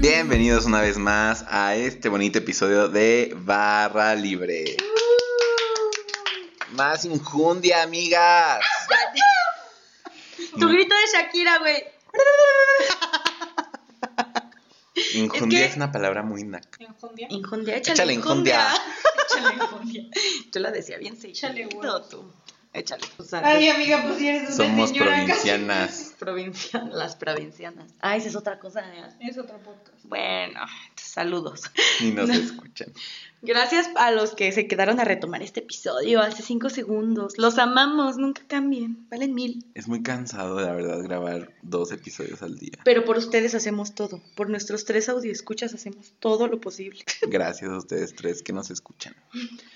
Bienvenidos una vez más a este bonito episodio de Barra Libre. Más injundia, amigas. Tu grito de Shakira, güey. Injundia Es una palabra muy naca. ¿Enjundia? Injundia, Échale échale, injundia. Échale Yo la decía bien seguido. Tú. Échale. Ay, amiga, pues si eres una Somos señora casi. Provincianas. las provincianas. Ah, esa es otra cosa. ¿eh? Es otro podcast. Bueno, saludos. Ni nos No. escuchan. Gracias a los que se quedaron a retomar este episodio hace cinco segundos. Los amamos, nunca cambien. Valen mil. Es muy cansado, la verdad, grabar dos episodios al día. Pero por ustedes hacemos todo. Por nuestros tres escuchas hacemos todo lo posible. Gracias a ustedes tres que nos escuchan.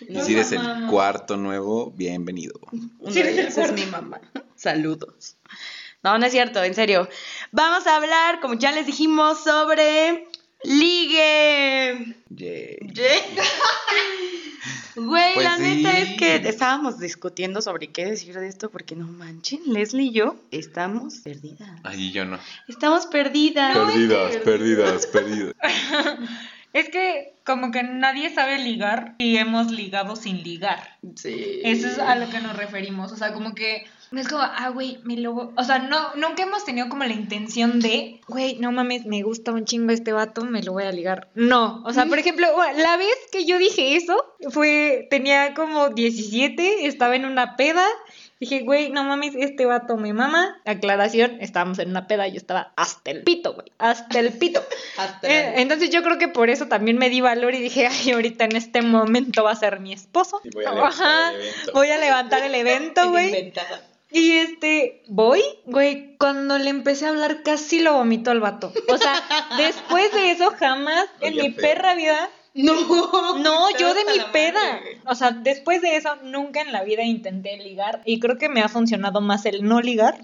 Y Nos si eres el cuarto nuevo, bienvenido. Una Sí, de ellas es mi mamá. Saludos. No, no es cierto, en serio. Vamos a hablar, como ya les dijimos, sobre ligue. Yay. Güey, Pues la neta es que estábamos discutiendo sobre qué decir de esto, porque no manchen, Leslie y yo estamos perdidas. Ay, yo no. Estamos perdidas. Perdidas, perdidas, perdidas. Es que como que nadie sabe ligar y hemos ligado sin ligar. Sí. Eso es a lo que nos referimos. O sea, como que es como, ah, güey, me lo... voy-". O sea, no, nunca hemos tenido como la intención de, güey, no mames, me gusta un chingo este vato, me lo voy a ligar. No. O sea, por ejemplo, la vez que yo dije eso, fue, tenía como 17, estaba en una peda. Dije, güey, no mames, este vato me mama. Aclaración, estábamos en una peda y yo estaba hasta el pito, güey. Hasta el pito. Hasta Eh, entonces yo creo que por eso también me di valor y dije, ay, ahorita en este momento va a ser mi esposo. Y voy a levantar Ajá, el evento. voy a levantar el evento, güey. Y este, voy, güey, cuando le empecé a hablar casi lo vomito al vato. O sea, después de eso jamás en Oye, mi feo. perra vida, No, no, yo de mi peda. madre. O sea, después de eso nunca en la vida intenté ligar y creo que me ha funcionado más el no ligar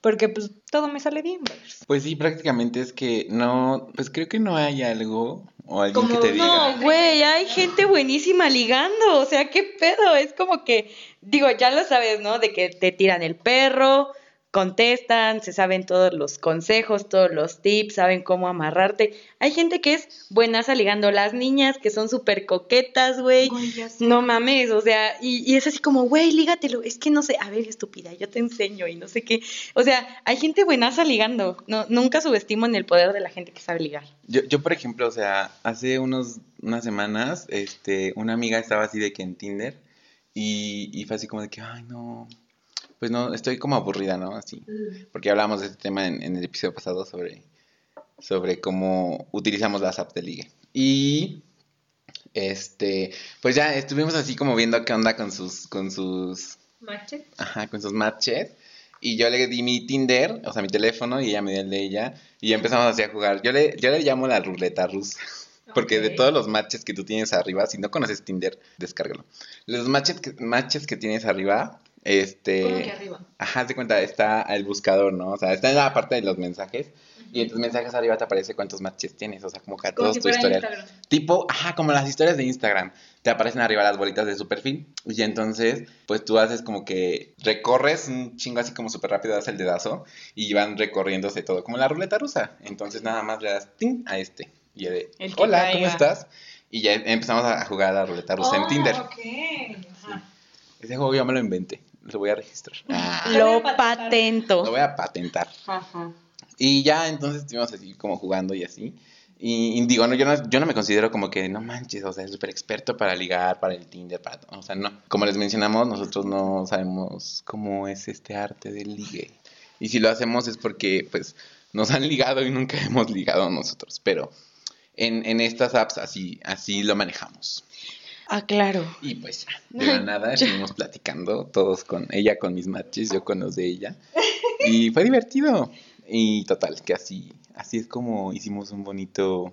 porque pues todo me sale bien. Pues sí, prácticamente es que no, pues creo que no hay algo o alguien Como que te diga. no, güey, hay gente buenísima ligando, o sea, qué pedo, es como que, digo, ya lo sabes, ¿no? De que te tiran el perro, contestan, se saben todos los consejos, todos los tips, saben cómo amarrarte. Hay gente que es buenaza ligando, las niñas que son súper coquetas, güey. No mames, o sea, y, y es así como, güey, lígatelo, es que no sé, a ver, estúpida, yo te enseño y no sé qué. O sea, hay gente buenaza ligando, no, nunca subestimo en el poder de la gente que sabe ligar. Yo, yo, por ejemplo, o sea, hace unos, unas semanas, este, una amiga estaba así de que en Tinder y, y fue así como de que, ay, no, pues no, estoy como aburrida, ¿no? Así, porque hablamos de este tema en, en el episodio pasado sobre, sobre cómo utilizamos las apps de ligue. Y, este, pues ya estuvimos así como viendo qué onda con sus, con sus, Mache. Ajá, con sus matches. Y yo le di mi Tinder, o sea, mi teléfono, y ella me dio el de ella. Y ya empezamos así a jugar. Yo le, yo le llamo la ruleta rusa. Porque de todos los matches que tú tienes arriba, si no conoces Tinder, descárgalo. Los matches que, matches que tienes arriba, este... ¿Cómo que arriba? Ajá, de cuenta, está el buscador, ¿no? O sea, está en la parte de los mensajes. Y en tus mensajes arriba te aparece cuántos matches tienes. O sea, como que Como todos si tu historial. Instagram. Tipo, ajá, como las historias de Instagram. Te aparecen arriba las bolitas de su perfil. Y entonces, pues tú haces como que recorres un chingo así como súper rápido, das el dedazo. Y van recorriéndose todo, como la ruleta rusa. Entonces nada más le das ting a este. Y el de, El hola, caiga. ¿cómo estás? Y ya empezamos a jugar a la ruleta rusa en Oh, Tinder. ok. Ajá. Ese juego yo me lo inventé. Lo voy a registrar. Ah, Lo voy Lo patento. lo voy a patentar. Ajá. Y ya entonces estuvimos así como jugando y así. Y, y digo, no, yo no, yo no me considero como que, no manches, o sea, súper experto para ligar, para el Tinder, para todo. O sea, no. Como les mencionamos, nosotros no sabemos cómo es este arte del ligue. Y si lo hacemos es porque, pues, nos han ligado y nunca hemos ligado nosotros. Pero en, en estas apps así, así lo manejamos. Ah, claro. Y pues ya, de la nada estuvimos platicando, todos con ella, con mis matches, yo con los de ella. Y fue divertido. Y total, que así, así es como hicimos un bonito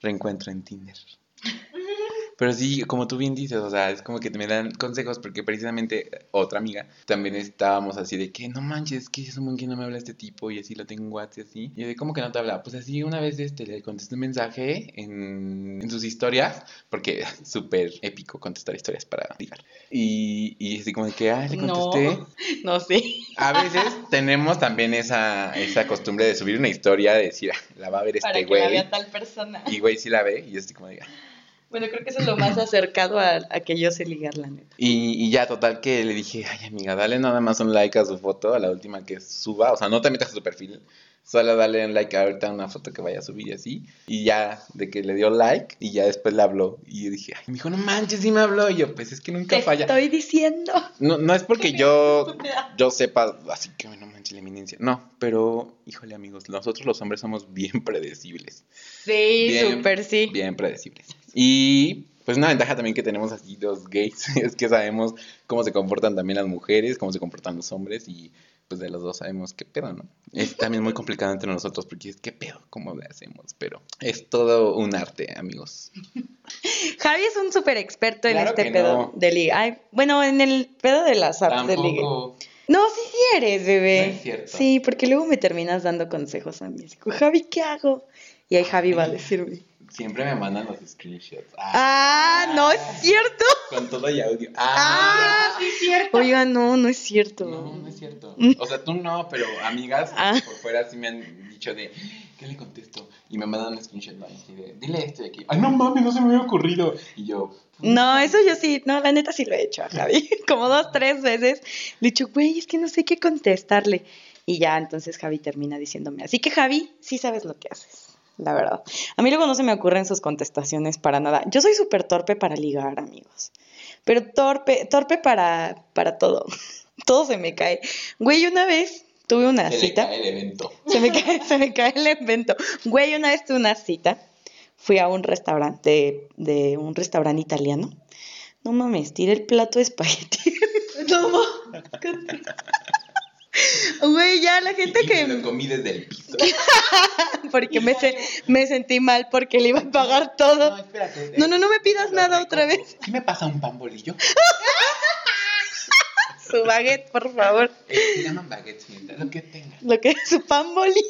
reencuentro en Tinder. Pero sí, como tú bien dices, o sea, es como que me dan consejos porque precisamente otra amiga también estábamos así de que no manches, que es un buen que no me habla este tipo y así lo tengo en WhatsApp y así. Y de cómo que no te habla. Pues así una vez este le contesté un mensaje en, en sus historias, porque es súper épico contestar historias para ligar. Y, y así como de que, ah, le contesté. No, no sí. A veces tenemos también esa, esa costumbre de subir una historia, de decir, "Ah, la va a ver Para este que la güey. vea tal persona. Y güey sí la ve, y yo así como diga. Bueno, creo que eso es lo más acercado a, a que yo sé ligar, la neta. Y, y ya, total, que le dije, ay, amiga, dale nada más un like a su foto, a la última que suba. O sea, no te metas a su perfil, solo dale un like ahorita a una foto que vaya a subir y así. Y ya, de que le dio like, y ya después le habló. Y yo dije, ay, me dijo, no manches, sí me habló. Y yo, pues es que nunca Te falla. estoy diciendo. No, no es porque yo, yo sepa, así que no manches la eminencia. No, pero, híjole, amigos, nosotros los hombres somos bien predecibles. Sí, súper sí. Bien predecibles. Y pues una ventaja también que tenemos así los gays es que sabemos cómo se comportan también las mujeres, cómo se comportan los hombres y pues de los dos sabemos qué pedo, ¿no? Es también muy complicado entre nosotros porque es qué pedo, cómo le hacemos, pero es todo un arte, amigos. Javi es un súper experto en Claro este pedo no. de liga. Ay, bueno, en el pedo de las apps de liga. No, sí, sí eres, bebé. No es cierto. Sí, porque luego me terminas dando consejos a mí. Así como, Javi, ¿qué hago? Y ahí Javi va a decirme. Siempre me mandan los screenshots. Ah, no es cierto. Con todo y audio. Ah, sí, cierto. Oiga, no, no es cierto. No, no es cierto. O sea, tú no, pero amigas Ah. por fuera sí me han dicho de, ¿qué le contesto? Y me mandan un screenshot ¿no? de, dile esto de aquí. Ay, no mames, no se me había ocurrido. Y yo, No, eso yo sí, no, la neta sí lo he hecho a Javi. Como dos, tres veces. Le he dicho, güey, es que no sé qué contestarle. Y ya, entonces Javi termina diciéndome. Así que Javi, sí sabes lo que haces, la verdad. A mí luego no se me ocurren sus contestaciones para nada. Yo soy súper torpe para ligar, amigos. Pero torpe, torpe para, para todo. Todo se me cae. Güey, una vez tuve una se le cita. cae el evento. Se me cae, se me cae el invento. Güey, una vez tuve una cita. Fui a un restaurante, de, de un restaurante italiano. No mames, tiré el plato de espagueti. no mames. Güey, ya la gente Y me lo que... comí desde el piso. Porque me, se- me sentí mal porque le iba a pagar todo. espérate. No, no, no me pidas Lo nada rico. otra vez. ¿Qué me pasa un pan bolillo? Su baguette, por favor. Eh, se llaman baguettes, mientras lo que tenga. Lo que es su pan bolillo.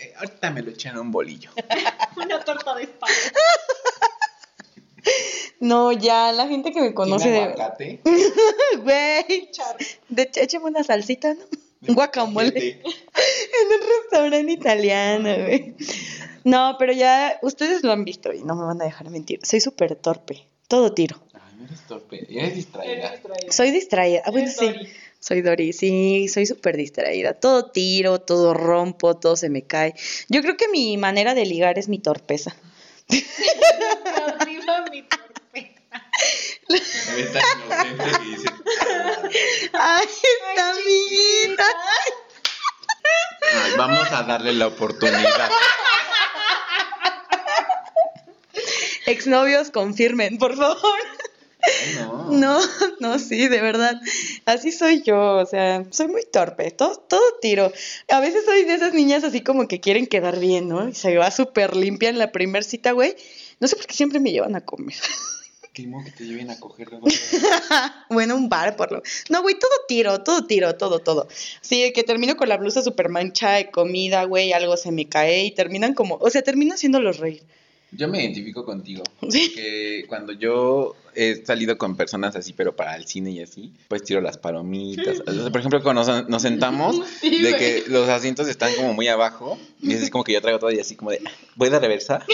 Eh, ahorita me lo echan a un bolillo. Una torta de espagueti. No, ya, la gente que me conoce ¿Tiene de... aguacate? Güey, de, échame una salsita, ¿no? Un guacamole. En un restaurante italiano, güey. No, pero ya ustedes lo han visto y no me van a dejar mentir. Soy súper torpe. Todo tiro. Ay, no eres torpe, eres distraída. Soy distraída. Ah, bueno, Eres sí. Dory. Soy Dori, sí, soy súper distraída. Todo tiro, todo rompo, todo se me cae. Yo creo que mi manera de ligar es mi torpeza. Arriba mi inocente que dices, Ay, esta amiguita. "Ay, vamos a darle la oportunidad. Exnovios, confirmen, por favor. No. No, no, sí, de verdad. Así soy yo, o sea, soy muy torpe, todo, todo tiro. A veces soy de esas niñas así como que quieren quedar bien, ¿no? Y se va súper limpia en la primer cita, güey. No sé por qué siempre me llevan a comer. Que te lleven a coger luego. bueno, un bar por lo. No, güey, todo tiro, todo tiro, todo, todo. Sí, que termino con la blusa súper mancha de comida, güey, algo se me cae y terminan como, o sea, termino haciéndolos reír. Yo me identifico contigo. Sí. Porque cuando yo he salido con personas así, pero para el cine y así, pues tiro las palomitas. O sea, por ejemplo, cuando nos, nos sentamos, Sí, de que los asientos están como muy abajo, y es así como que yo traigo todo y así como de, voy de reversa.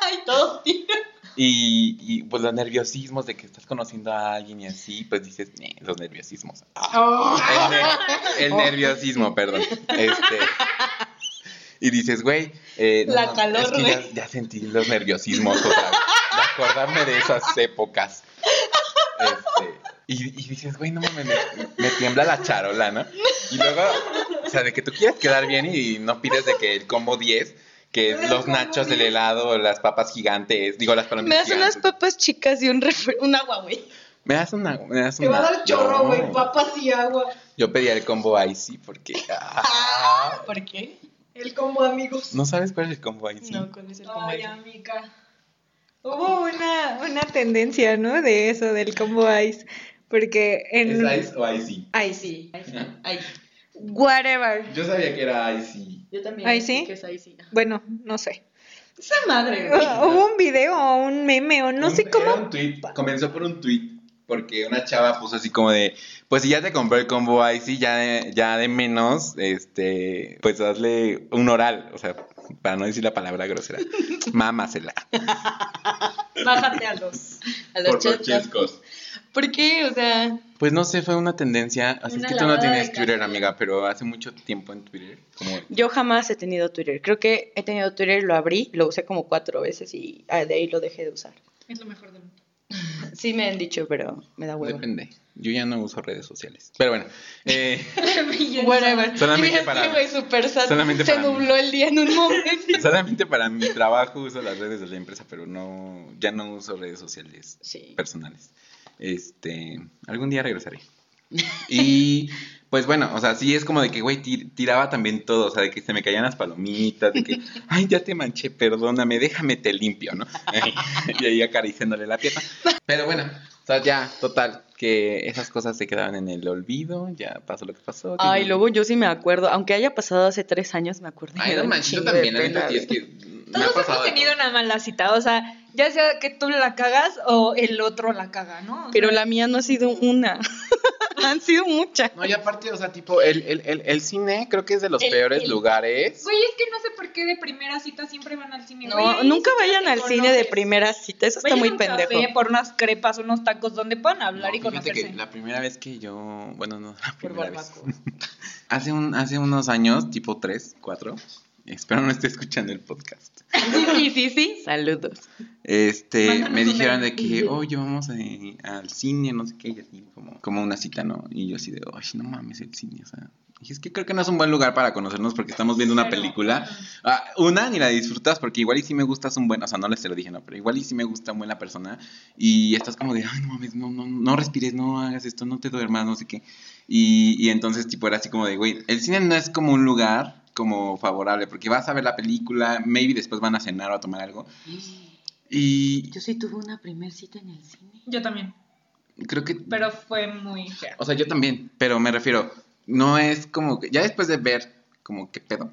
Ay, todo tiro. Y, y pues los nerviosismos de que estás conociendo a alguien y así, pues dices, "Eh, los nerviosismos. Ah, el, ne- el nerviosismo, perdón. Este. Y dices, güey, eh, no, La calor, es que ya, sentí los nerviosismos otra vez. De acordarme de esas épocas. Este, y, y dices, güey, no mames, me, me tiembla la charola, ¿no? Y luego, o sea, de que tú quieres quedar bien y no pides de que el combo 10, que es los nachos, el helado, las papas gigantes, digo, las Me palomitas das unas papas chicas y un, un agua, güey. Me das una, me das Te va a dar chorro, No. güey, papas y agua. Yo pedía el combo Icy porque. ah, ¿Por qué? El combo amigos. ¿No sabes cuál es el combo Icy? No, con ese como Ay, ese. amiga. Hubo una, una tendencia, ¿no? De eso, del combo ice. Porque en. ¿Es Ice o Icy? Ice. Ay, Whatever. Yo sabía que era Icy. Yo también. Sé ¿sí? que es ahí sí. Bueno, no sé. Esa madre, güey. Hubo un video o un meme o no Un- sé era cómo. un tweet, comenzó por un tweet. Porque una chava puso así como de, pues si ya te compré el combo Icy, ya de, ya de menos, este, pues hazle un oral, o sea, para no decir la palabra grosera, mámasela. Bájate a los. A los Por chetos. chescos. ¿Por qué? O sea, Pues no sé, fue una tendencia, así es Una que tú no tienes Twitter, amiga, pero hace mucho tiempo en Twitter, como yo jamás he tenido Twitter. Creo que he tenido Twitter, lo abrí, lo usé como cuatro veces y ah, de ahí lo dejé de usar. Es lo mejor del mundo. Sí me han dicho, pero me da huevo. depende. Yo ya no uso redes sociales. Pero bueno, eh, Whatever. Solamente para- sad. solamente Se para mí. nubló el día en un momento. solamente para mi trabajo uso las redes de la empresa, pero no, ya no uso redes sociales Sí. personales. Este, algún día regresaré. Y pues bueno, o sea, sí es como de que, güey, tir- tiraba también todo, o sea, de que se me caían las palomitas, de que, ay, ya te manché, perdóname, déjame te limpio, ¿no? y ahí acariciándole la pierna. Pero bueno, o sea, ya, total, que esas cosas se quedaban en el olvido, ya pasó lo que pasó. Ay, luego yo sí me acuerdo, aunque haya pasado hace tres años, me acuerdo. Ay, no manches, yo también, la es que Todos hemos tenido todo. una mala cita, o sea, ya sea que tú la cagas o el otro la caga, ¿no? Pero la mía no ha sido una. Han sido muchas. No, y aparte, o sea, tipo, el, el, el, el cine creo que es de los El- peores el- lugares. Güey, es que no sé por qué de primera cita siempre van al cine. No, güey, nunca vayan al cine de primera cita, eso está Vayan muy a un pendejo. café por unas crepas, unos tacos donde puedan hablar No, y fíjate conocerse. que la primera vez que yo, bueno, no, la Por primera vez. barbacoa. Hace, un, hace unos años, tipo tres, cuatro, espero no esté escuchando el podcast. Sí, sí, sí. Saludos. Este, Mándanos me dijeron de que, oye, vamos a- al cine, no sé qué, y así, como, como una cita, ¿no? Y yo así de, ay, no mames, el cine, o sea. Y es que creo que no es un buen lugar para conocernos porque estamos viendo una película. Ah, una, ni la disfrutas porque igual y sí me gustas un buen, o sea, no les te lo dije, no, pero igual y sí me gusta un buen la persona. Y estás como de, ay, no mames, no, no, no respires, no hagas esto, no te duermas, no sé qué. Y, y entonces, tipo, era así como de, güey, el cine no es como un lugar como favorable porque vas a ver la película, maybe después van a cenar o a tomar algo. Y Yo sí tuve una primer cita en el cine. Yo también, creo que pero fue muy fea. O sea, yo también, pero me refiero, no es como que, ya después de ver, como qué pedo,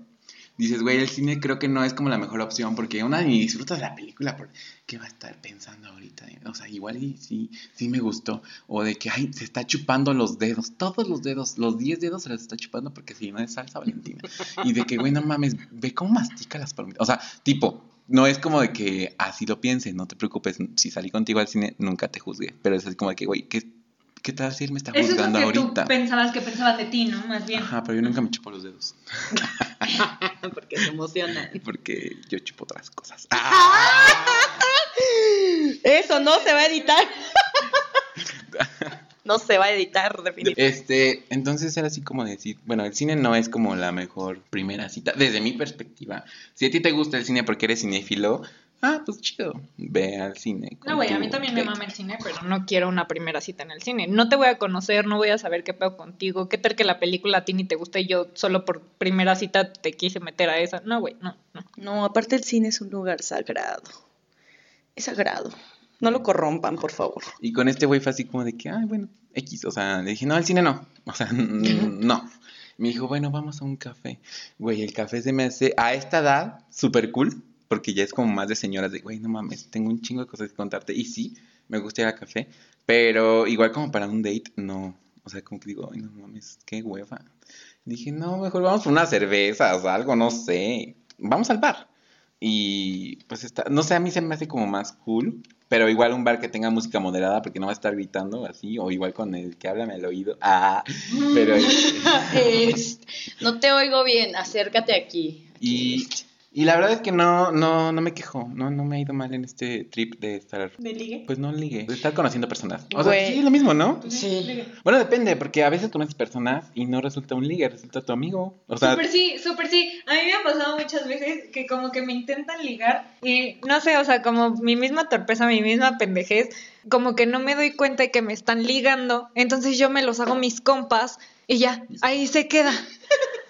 dices, güey, el cine creo que no es como la mejor opción, porque una ni disfrutas de la película, porque ¿qué va a estar pensando ahorita? O sea, igual y sí, sí me gustó, o de que, ay, se está chupando los dedos, todos los dedos, los 10 dedos se los está chupando porque si no es salsa valentina, y de que, güey, no mames, ve cómo mastica las palomitas, o sea, tipo... No es como de que así lo piense, no te preocupes, si salí contigo al cine nunca te juzgué, pero es así como de que, güey, ¿qué, ¿qué tal si él me está Eso es lo juzgando que ahorita? tú pensabas que pensaban de ti, ¿no? Más bien. Ajá, pero yo nunca me chupo los dedos. Porque se emociona. Porque yo chupo otras cosas. Eso no se va a editar. No se va a editar, definitivamente. Este, entonces era así como decir, bueno, el cine no es como la mejor primera cita, desde mi perspectiva. Si a ti te gusta el cine porque eres cinéfilo, ah, pues chido, ve al cine. No, güey, a mí también me mama el cine, pero no quiero una primera cita en el cine. No te voy a conocer, no voy a saber qué pedo contigo. ¿Qué tal que la película a ti ni te gusta y yo solo por primera cita te quise meter a esa? No, güey, no, no. No, aparte el cine es un lugar sagrado. Es sagrado. No lo corrompan, por favor. Y con este güey fue así como de que, ay, bueno, X, o sea, le dije, no, al cine no, o sea, no. Me dijo, bueno, vamos a un café. Güey, el café se me hace, a esta edad, súper cool, porque ya es como más de señoras de, güey, no mames, tengo un chingo de cosas que contarte. Y sí, me gusta ir al café, pero igual como para un date, no. O sea, como que digo, ay, no mames, qué hueva. Dije, no, mejor vamos por unas cervezas, algo, no sé. Vamos al bar. Y pues está, no sé, a mí se me hace como más cool, pero igual un bar que tenga música moderada porque no va a estar gritando así, o igual con el que háblame al oído. Ah, pero Es- no te oigo bien, acércate aquí. y, y la verdad es que no, no, no me quejo, no, no me ha ido mal en este trip de estar, ¿De ligue? pues no ligue, de estar conociendo personas. O sea, sí, lo mismo, ¿no? Sí. Bueno, depende, porque a veces conoces personas y no resulta un ligue, resulta tu amigo. O sea, Súper sí, súper sí. A mí me ha pasado muchas veces que como que me intentan ligar y no sé, o sea, como mi misma torpeza, mi misma pendejez, como que no me doy cuenta de que me están ligando, entonces yo me los hago mis compas y ya, ahí se queda.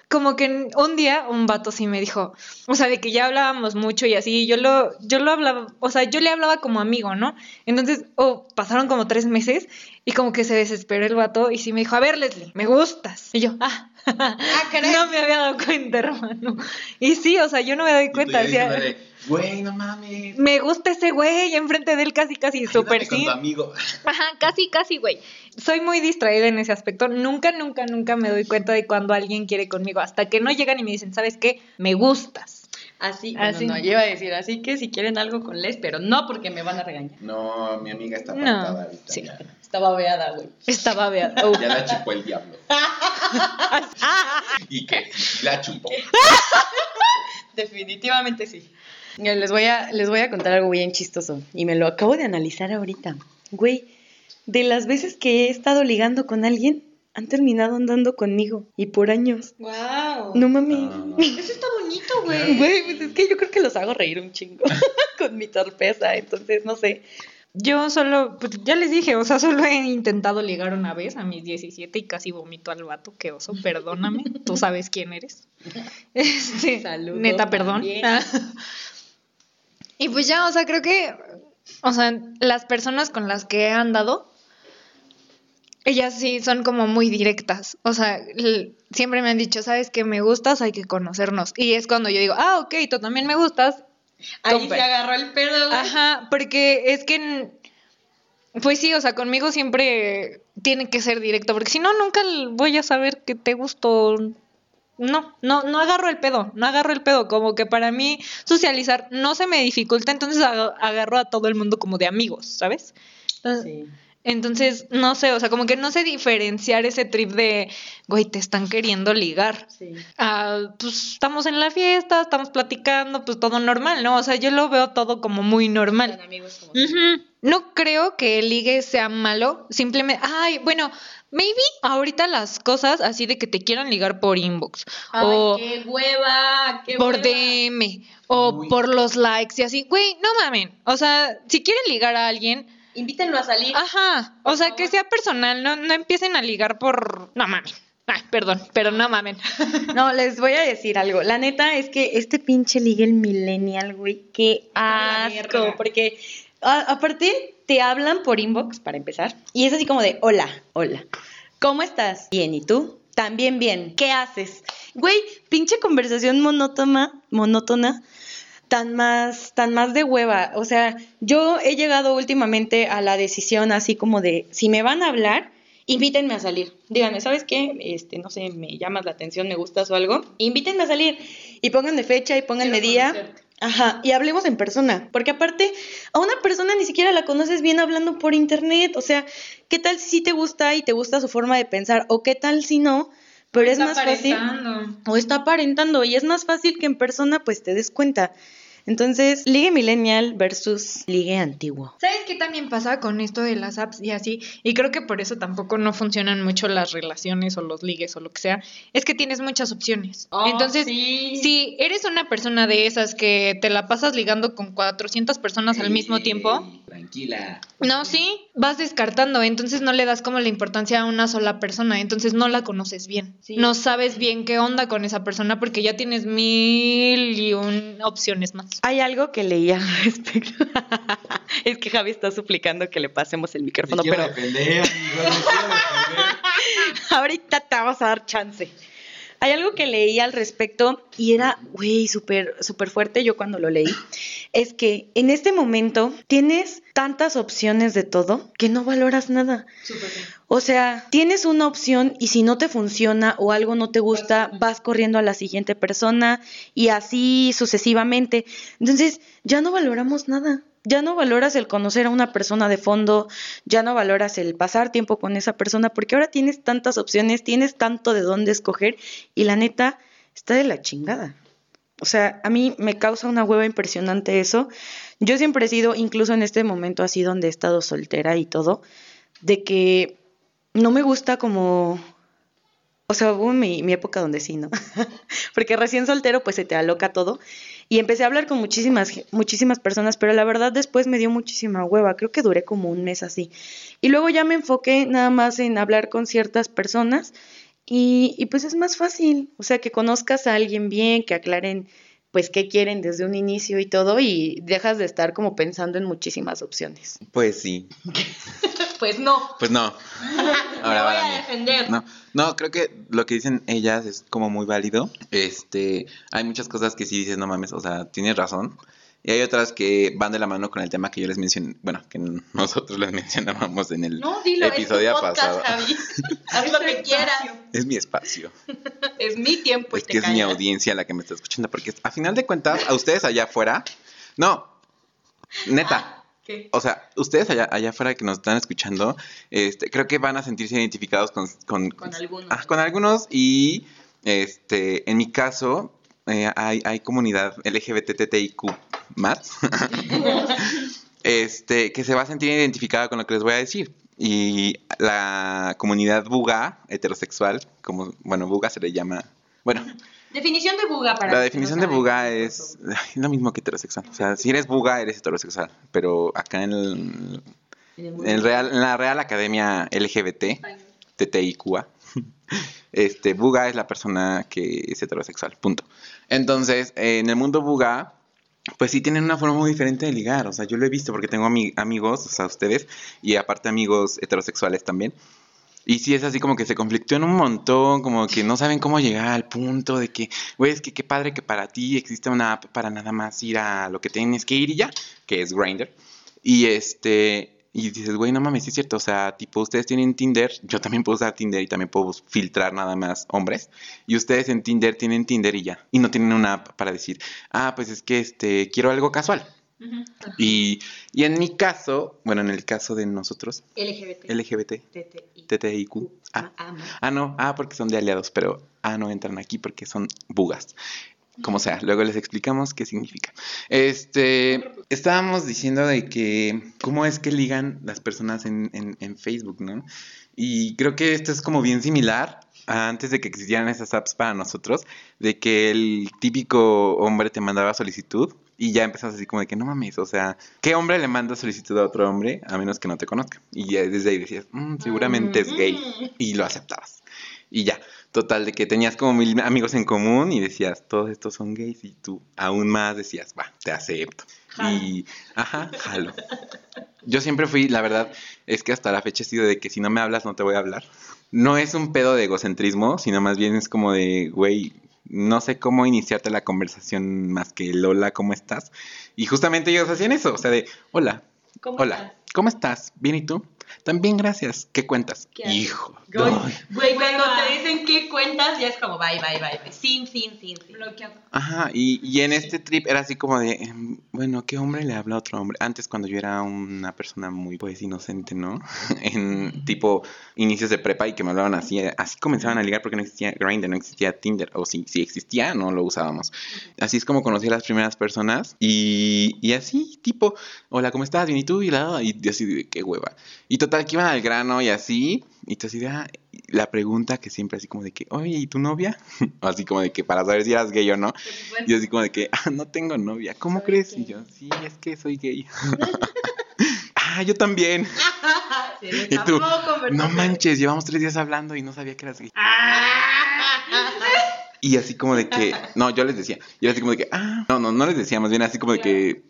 Como que un día un vato sí me dijo, o sea, de que ya hablábamos mucho y así, yo lo, yo lo hablaba, o sea, yo le hablaba como amigo, ¿no? Entonces, oh, pasaron como tres meses y como que se desesperó el vato y sí me dijo, a ver, Leslie, me gustas. Y yo, ah, Ah, no me había dado cuenta, hermano. Y sí, o sea, yo no me doy cuenta. Y Güey, no mames. me gusta ese güey enfrente de él casi, casi, súper Ayúdame con sí. tu amigo. Ajá, casi, casi, güey. Soy muy distraída en ese aspecto. Nunca, nunca, nunca me doy cuenta de cuando alguien quiere conmigo. Hasta que no llegan y me dicen, ¿sabes qué? Me gustas. Así, Así. bueno, no, yo iba a decir, así que si quieren algo con Les, pero no porque me van a regañar. No, mi amiga está No, apartada ahorita. sí. Ya, Estaba veada, güey. Estaba beata. Uf. ya la chupó el diablo. ¿Y qué? Sí, la chupó. Definitivamente sí. Les voy, a, les voy a contar algo bien chistoso. Y me lo acabo de analizar ahorita. Güey, de las veces que he estado ligando con alguien, han terminado andando conmigo. Y por años. Wow. No mames. Ah. Eso está bonito, güey. Güey, pues es que yo creo que los hago reír un chingo con mi torpeza. Entonces, no sé. Yo solo, pues ya les dije, o sea, solo he intentado ligar una vez a mis 17 y casi vomito al vato, qué oso, perdóname, tú sabes quién eres. Este, Saludos neta, perdón. y pues ya, o sea, creo que, o sea, las personas con las que he andado, ellas sí son como muy directas. O sea, siempre me han dicho, sabes que me gustas, hay que conocernos. Y es cuando yo digo, ah, ok, tú también me gustas, Ahí se agarró el pedo, güey. Ajá, porque es que, pues sí, o sea, conmigo siempre tiene que ser directo, porque si no, nunca voy a saber que te gusto. No, no, no agarro el pedo, no agarro el pedo, como que para mí socializar no se me dificulta, entonces aga- agarro a todo el mundo como de amigos, ¿sabes? Entonces, Sí. entonces, no sé, o sea, como que no sé diferenciar ese trip de, güey, te están queriendo ligar Sí. ah, pues estamos en la fiesta, estamos platicando, pues todo normal, ¿no? O sea, yo lo veo todo como muy normal. Amigos como Ujú. No creo que el ligue sea malo, simplemente, ay, bueno, maybe ahorita las cosas así de que te quieran ligar por inbox Ay, o qué hueva, qué por hueva. DM o Uy. por los likes y así, güey, no mamen, o sea, si quieren ligar a alguien, Invítenlo a salir. ajá, o sea, favor. que sea personal, no, no empiecen a ligar por, no mamen, ay, perdón, pero no mamen. No, les voy a decir algo. La neta es que este pinche ligue el millennial, güey, qué asco. Porque a- aparte te hablan por inbox, para empezar, y es así como de, hola, hola, ¿cómo estás? Bien, ¿y tú? También bien, ¿qué haces? Güey, pinche conversación monótona, monótona, tan más, tan más de hueva. O sea, yo he llegado últimamente a la decisión así como de, si me van a hablar, invítenme a salir. Díganme, ¿sabes qué? Este, no sé, me llamas la atención, me gustas o algo. Invítenme a salir y pónganme fecha y pónganme día. conocerte. Ajá, y hablemos en persona, porque aparte a una persona ni siquiera la conoces bien hablando por internet, o sea, ¿qué tal si sí te gusta y te gusta su forma de pensar? ¿O qué tal si no? Pero es más fácil o está aparentando y es más fácil que en persona pues te des cuenta. Entonces, ligue millennial versus ligue antiguo. ¿Sabes qué también pasa con esto de las apps y así? Y creo que por eso tampoco no funcionan mucho las relaciones o los ligues o lo que sea. Es que tienes muchas opciones. Entonces, sí. si eres una persona de esas que te la pasas ligando con 400 personas al mismo tiempo, Tranquila. no, sí, vas descartando. Entonces no le das como la importancia a una sola persona. Entonces no la conoces bien. Sí. No sabes bien qué onda con esa persona porque ya tienes mil y un opciones más. Hay algo que leía al respecto. es que Javi está suplicando que le pasemos el micrófono, pero defender, amigo, ahorita te vamos a dar chance. Hay algo que leí al respecto y era, güey, súper, súper fuerte yo cuando lo leí. Es que en este momento tienes tantas opciones de todo que no valoras nada. O sea, tienes una opción y si no te funciona o algo no te gusta, vas corriendo a la siguiente persona y así sucesivamente. Entonces, ya no valoramos nada. Ya no valoras el conocer a una persona de fondo, ya no valoras el pasar tiempo con esa persona, porque ahora tienes tantas opciones, tienes tanto de dónde escoger y la neta está de la chingada. O sea, a mí me causa una hueva impresionante eso. Yo siempre he sido, incluso en este momento así donde he estado soltera y todo, de que no me gusta como... O sea, hubo mi, mi época donde sí, ¿no? Porque recién soltero pues se te aloca todo. Y empecé a hablar con muchísimas, muchísimas personas, pero la verdad después me dio muchísima hueva. Creo que duré como un mes así. Y luego ya me enfoqué nada más en hablar con ciertas personas y, y pues es más fácil, o sea, que conozcas a alguien bien, que aclaren pues qué quieren desde un inicio y todo y dejas de estar como pensando en muchísimas opciones. Pues sí. Pues no. Pues no. Ahora voy a defender. No, no, creo que lo que dicen ellas es como muy válido. Este, hay muchas cosas que sí dices, no mames, o sea, tienes razón. Y hay otras que van de la mano con el tema que yo les mencioné, bueno, que nosotros les mencionábamos en el No, dilo, episodio es tu podcast, pasado. Javi. Haz lo que quieras. Es mi espacio. Es mi tiempo y es te que es mi callas. audiencia la que me está escuchando, porque a final de cuentas, a ustedes allá afuera, no, neta, ¿Qué? o sea, ustedes allá, allá afuera que nos están escuchando, este, creo que van a sentirse identificados con, con, Con algunos. ah, con algunos y, este, en mi caso, eh, hay, hay comunidad LGBTTIQ más, este, que se va a sentir identificada con lo que les voy a decir. Y la comunidad buga heterosexual, como, bueno, buga se le llama, bueno, Definición de buga para la definición no de buga es lo mismo que heterosexual. O sea, si eres buga, eres heterosexual. Pero acá en, el- En el Real, en la Real Academia LGBT, TTIQA, este, buga es la persona que es heterosexual. Punto. Entonces, en el mundo buga, pues sí tienen una forma muy diferente de ligar. O sea, yo lo he visto porque tengo ami- amigos, o sea, ustedes, y aparte amigos heterosexuales también. Y sí es así como que se conflictúan un montón, como que no saben cómo llegar al punto de que, güey, es que qué padre que para ti existe una app para nada más ir a lo que tienes que ir y ya, que es Grindr. Y este, y dices, güey, no mames, sí es cierto, o sea, tipo, ustedes tienen Tinder, yo también puedo usar Tinder y también puedo filtrar nada más hombres. Y ustedes en Tinder tienen Tinder y ya, y no tienen una app para decir, ah, pues es que este, quiero algo casual. Y, y en mi caso, bueno, en el caso de nosotros, LGBT. LGBT, TTI. TTIQ, ah, Ah, no. Ah, no, ah, porque son de aliados, pero ah, no entran aquí porque son bugas. Como sea, luego les explicamos qué significa. Este, estábamos diciendo de que cómo es que ligan las personas en, en, en Facebook, ¿no? Y creo que esto es como bien similar a antes de que existieran esas apps para nosotros, de que el típico hombre te mandaba solicitud y ya empezabas así como de que no mames, o sea, ¿qué hombre le manda solicitud a otro hombre a menos que no te conozca? Y ya desde ahí decías, "Mm, seguramente es gay y lo aceptabas. Y ya, total, de que tenías como mil amigos en común y decías, todos estos son gays y tú aún más decías, va, te acepto. Y, ajá, jalo. Yo siempre fui, la verdad, es que hasta la fecha he sido de que si no me hablas no te voy a hablar. No es un pedo de egocentrismo, sino más bien es como de, güey, no sé cómo iniciarte la conversación más que el hola, ¿cómo estás? Y justamente ellos hacían eso, o sea, de, hola, ¿Cómo hola, estás? ¿cómo estás? ¿Bien y tú? También gracias. ¿Qué cuentas? Hijo. Güey, cuando te dicen qué cuentas, ya es como bye, bye, bye. bye. Sin, sin, sin, sin. Bloqueado. Ajá, y, y en este trip era así como de, em, bueno, ¿qué hombre le habla a otro hombre? Antes cuando yo era una persona muy, pues, inocente, ¿no? en tipo inicios de prepa y que me hablaban así, así comenzaban a ligar porque no existía Grindr, no existía Tinder, o si, si existía, no lo usábamos. Así es como conocí a las primeras personas y, y así, tipo, hola, ¿cómo estás? Bien, ¿y tú? Y, la, y así de, qué hueva. Y total, que iban al grano y así, y tú así de, ah, y la pregunta que siempre así como de que, oye, ¿y tu novia? Así como de que para saber si eras gay o no. Y así como de que, ah, no tengo novia. ¿Cómo Soy crees? gay. Y yo, sí, es que soy gay. ah, yo también. Y tú, no manches, llevamos tres días hablando y no sabía que eras gay. Y así como de que, no, yo les decía, yo así como de que, ah, no, no, no les decía, más bien así como de que,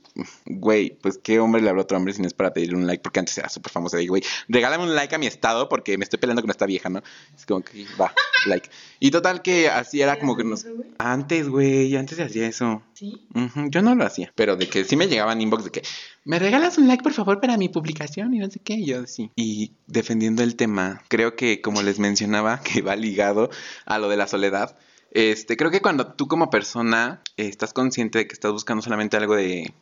güey, pues qué hombre le habló a otro hombre si no es para pedirle un like, porque antes era súper famosa de, güey, regálame un like a mi estado porque me estoy peleando con esta vieja, ¿no? Es como que, va, like. Y total que así era como que nos... Antes, güey, antes se hacía eso. ¿Sí? Ujú, Yo no lo hacía, pero de que sí me llegaban inbox de que me regalas un like por favor para mi publicación y no sé qué, y yo sí. Y defendiendo el tema, creo que como les mencionaba, que va ligado a lo de la soledad, este, creo que cuando tú como persona eh, estás consciente de que estás buscando solamente algo de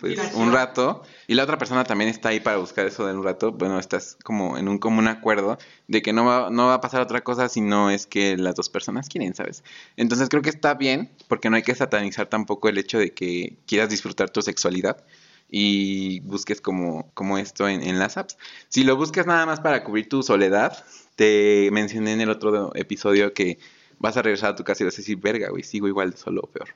pues un rato y la otra persona también está ahí para buscar eso de un rato, bueno, estás como en un común acuerdo de que no va, no va a pasar otra cosa si no es que las dos personas quieren, ¿sabes? Entonces creo que está bien porque no hay que satanizar tampoco el hecho de que quieras disfrutar tu sexualidad y busques como, como esto en, en las apps. Si lo buscas nada más para cubrir tu soledad, te mencioné en el otro episodio que vas a regresar a tu casa y vas a decir, verga, güey, sigo igual de solo o peor.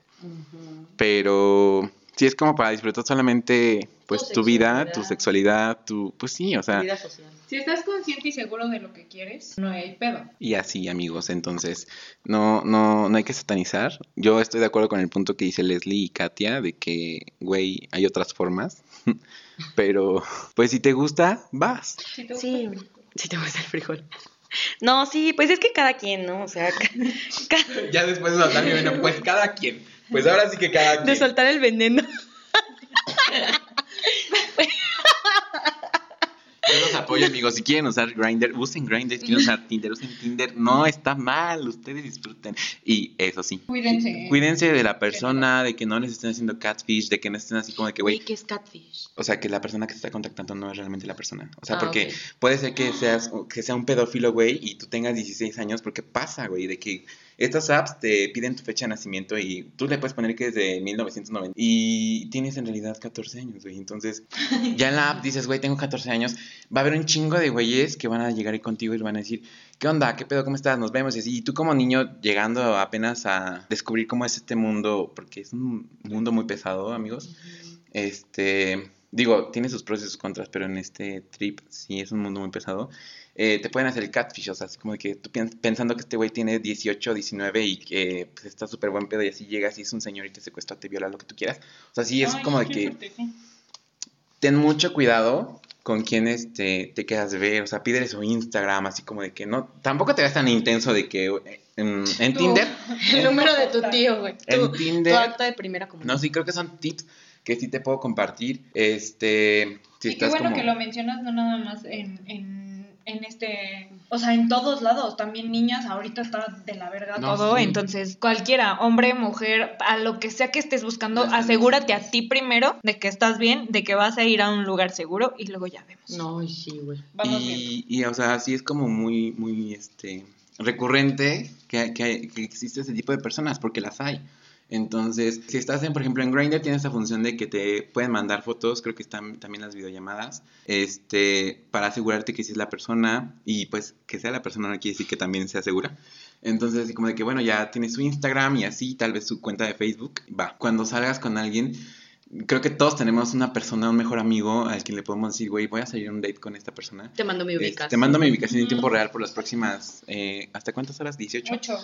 Pero, Sí, es como para disfrutar solamente, pues, tu, vida, tu sexualidad. tu, pues sí, o sea, Vida social. Si estás consciente y seguro de lo que quieres, no hay pedo. y así, amigos, entonces, no, no, no hay que satanizar. Yo estoy de acuerdo con el punto que dice Leslie y Katia, de que, güey, hay otras formas, pero, pues, si te gusta, vas. Si te Sí, gusta el sí te gusta el frijol. No, sí, pues es que cada quien, ¿no? O sea, ca- ca- Ya después dan, bueno, pues, cada quien. Pues ahora sí que cada de soltar el veneno. Yo los apoyo, amigos. Si quieren usar Grindr, usen Grindr. Si quieren usar Tinder, usen Tinder. No está mal. Ustedes disfruten. Y eso sí. Cuídense. Cuídense de la persona, de que no les estén haciendo catfish, de que no estén así como de que, Güey. ¿qué es catfish? O sea, que la persona que te está contactando no es realmente la persona. O sea, Ah, porque puede ser que seas que sea un pedófilo, güey, y tú tengas 16 años, porque pasa, güey, de que estas apps te piden tu fecha de nacimiento y tú le puedes poner que es de 1990 y tienes en realidad 14 años, güey. Entonces, ya en la app dices, güey, tengo 14 años, va a haber un chingo de güeyes que van a llegar ahí contigo y van a decir, ¿qué onda? ¿Qué pedo? ¿Cómo estás? Nos vemos y así. Y tú como niño llegando apenas a descubrir cómo es este mundo, porque es un mundo muy pesado, amigos. Este, digo, tiene sus pros y sus contras, pero en este trip sí es un mundo muy pesado. Eh, te pueden hacer el catfish, o sea, así como de que tú pensando que este güey tiene 18, 19 y que pues, está súper buen pedo y así llegas y es un señor y te secuestra, te viola, lo que tú quieras. O sea, sí es Ay, como de que fuerte, sí. ten mucho cuidado con quién este, te quedas de ver, o sea, pídele su Instagram, así como de que no, tampoco te veas tan intenso de que en, en Tú. Tinder, El número de tu tío, güey. en Tinder, tu acta de primera comunión. no, sí creo que son tips que sí te puedo compartir, este, si y qué bueno como... que lo mencionas, no nada más en, en, en este. O sea, en todos lados. También niñas, ahorita está de la verga No, todo. sí. Entonces, cualquiera, hombre, mujer, a lo que sea que estés buscando, asegúrate a ti primero de que estás bien, de que vas a ir a un lugar seguro y luego ya vemos. No, y sí, güey. Vamos bien. y, y, o sea, sí es como muy, muy, este, recurrente que, que, que existe ese tipo de personas, porque las hay. Entonces, si estás, en, por ejemplo, en Grindr, tiene esa función de que te pueden mandar fotos, creo que están también las videollamadas, este, para asegurarte que sí es la persona, y pues que sea la persona no quiere decir que también sea segura. Entonces, así como de que, bueno, ya tienes su Instagram y así, tal vez su cuenta de Facebook, va. Cuando salgas con alguien, creo que todos tenemos una persona, un mejor amigo al quien le podemos decir, güey, voy a salir a un date con esta persona. Te mando mi Este, ubicación. te mando mi ubicación en tiempo real por las próximas. eh, ¿Hasta cuántas horas? ¿18?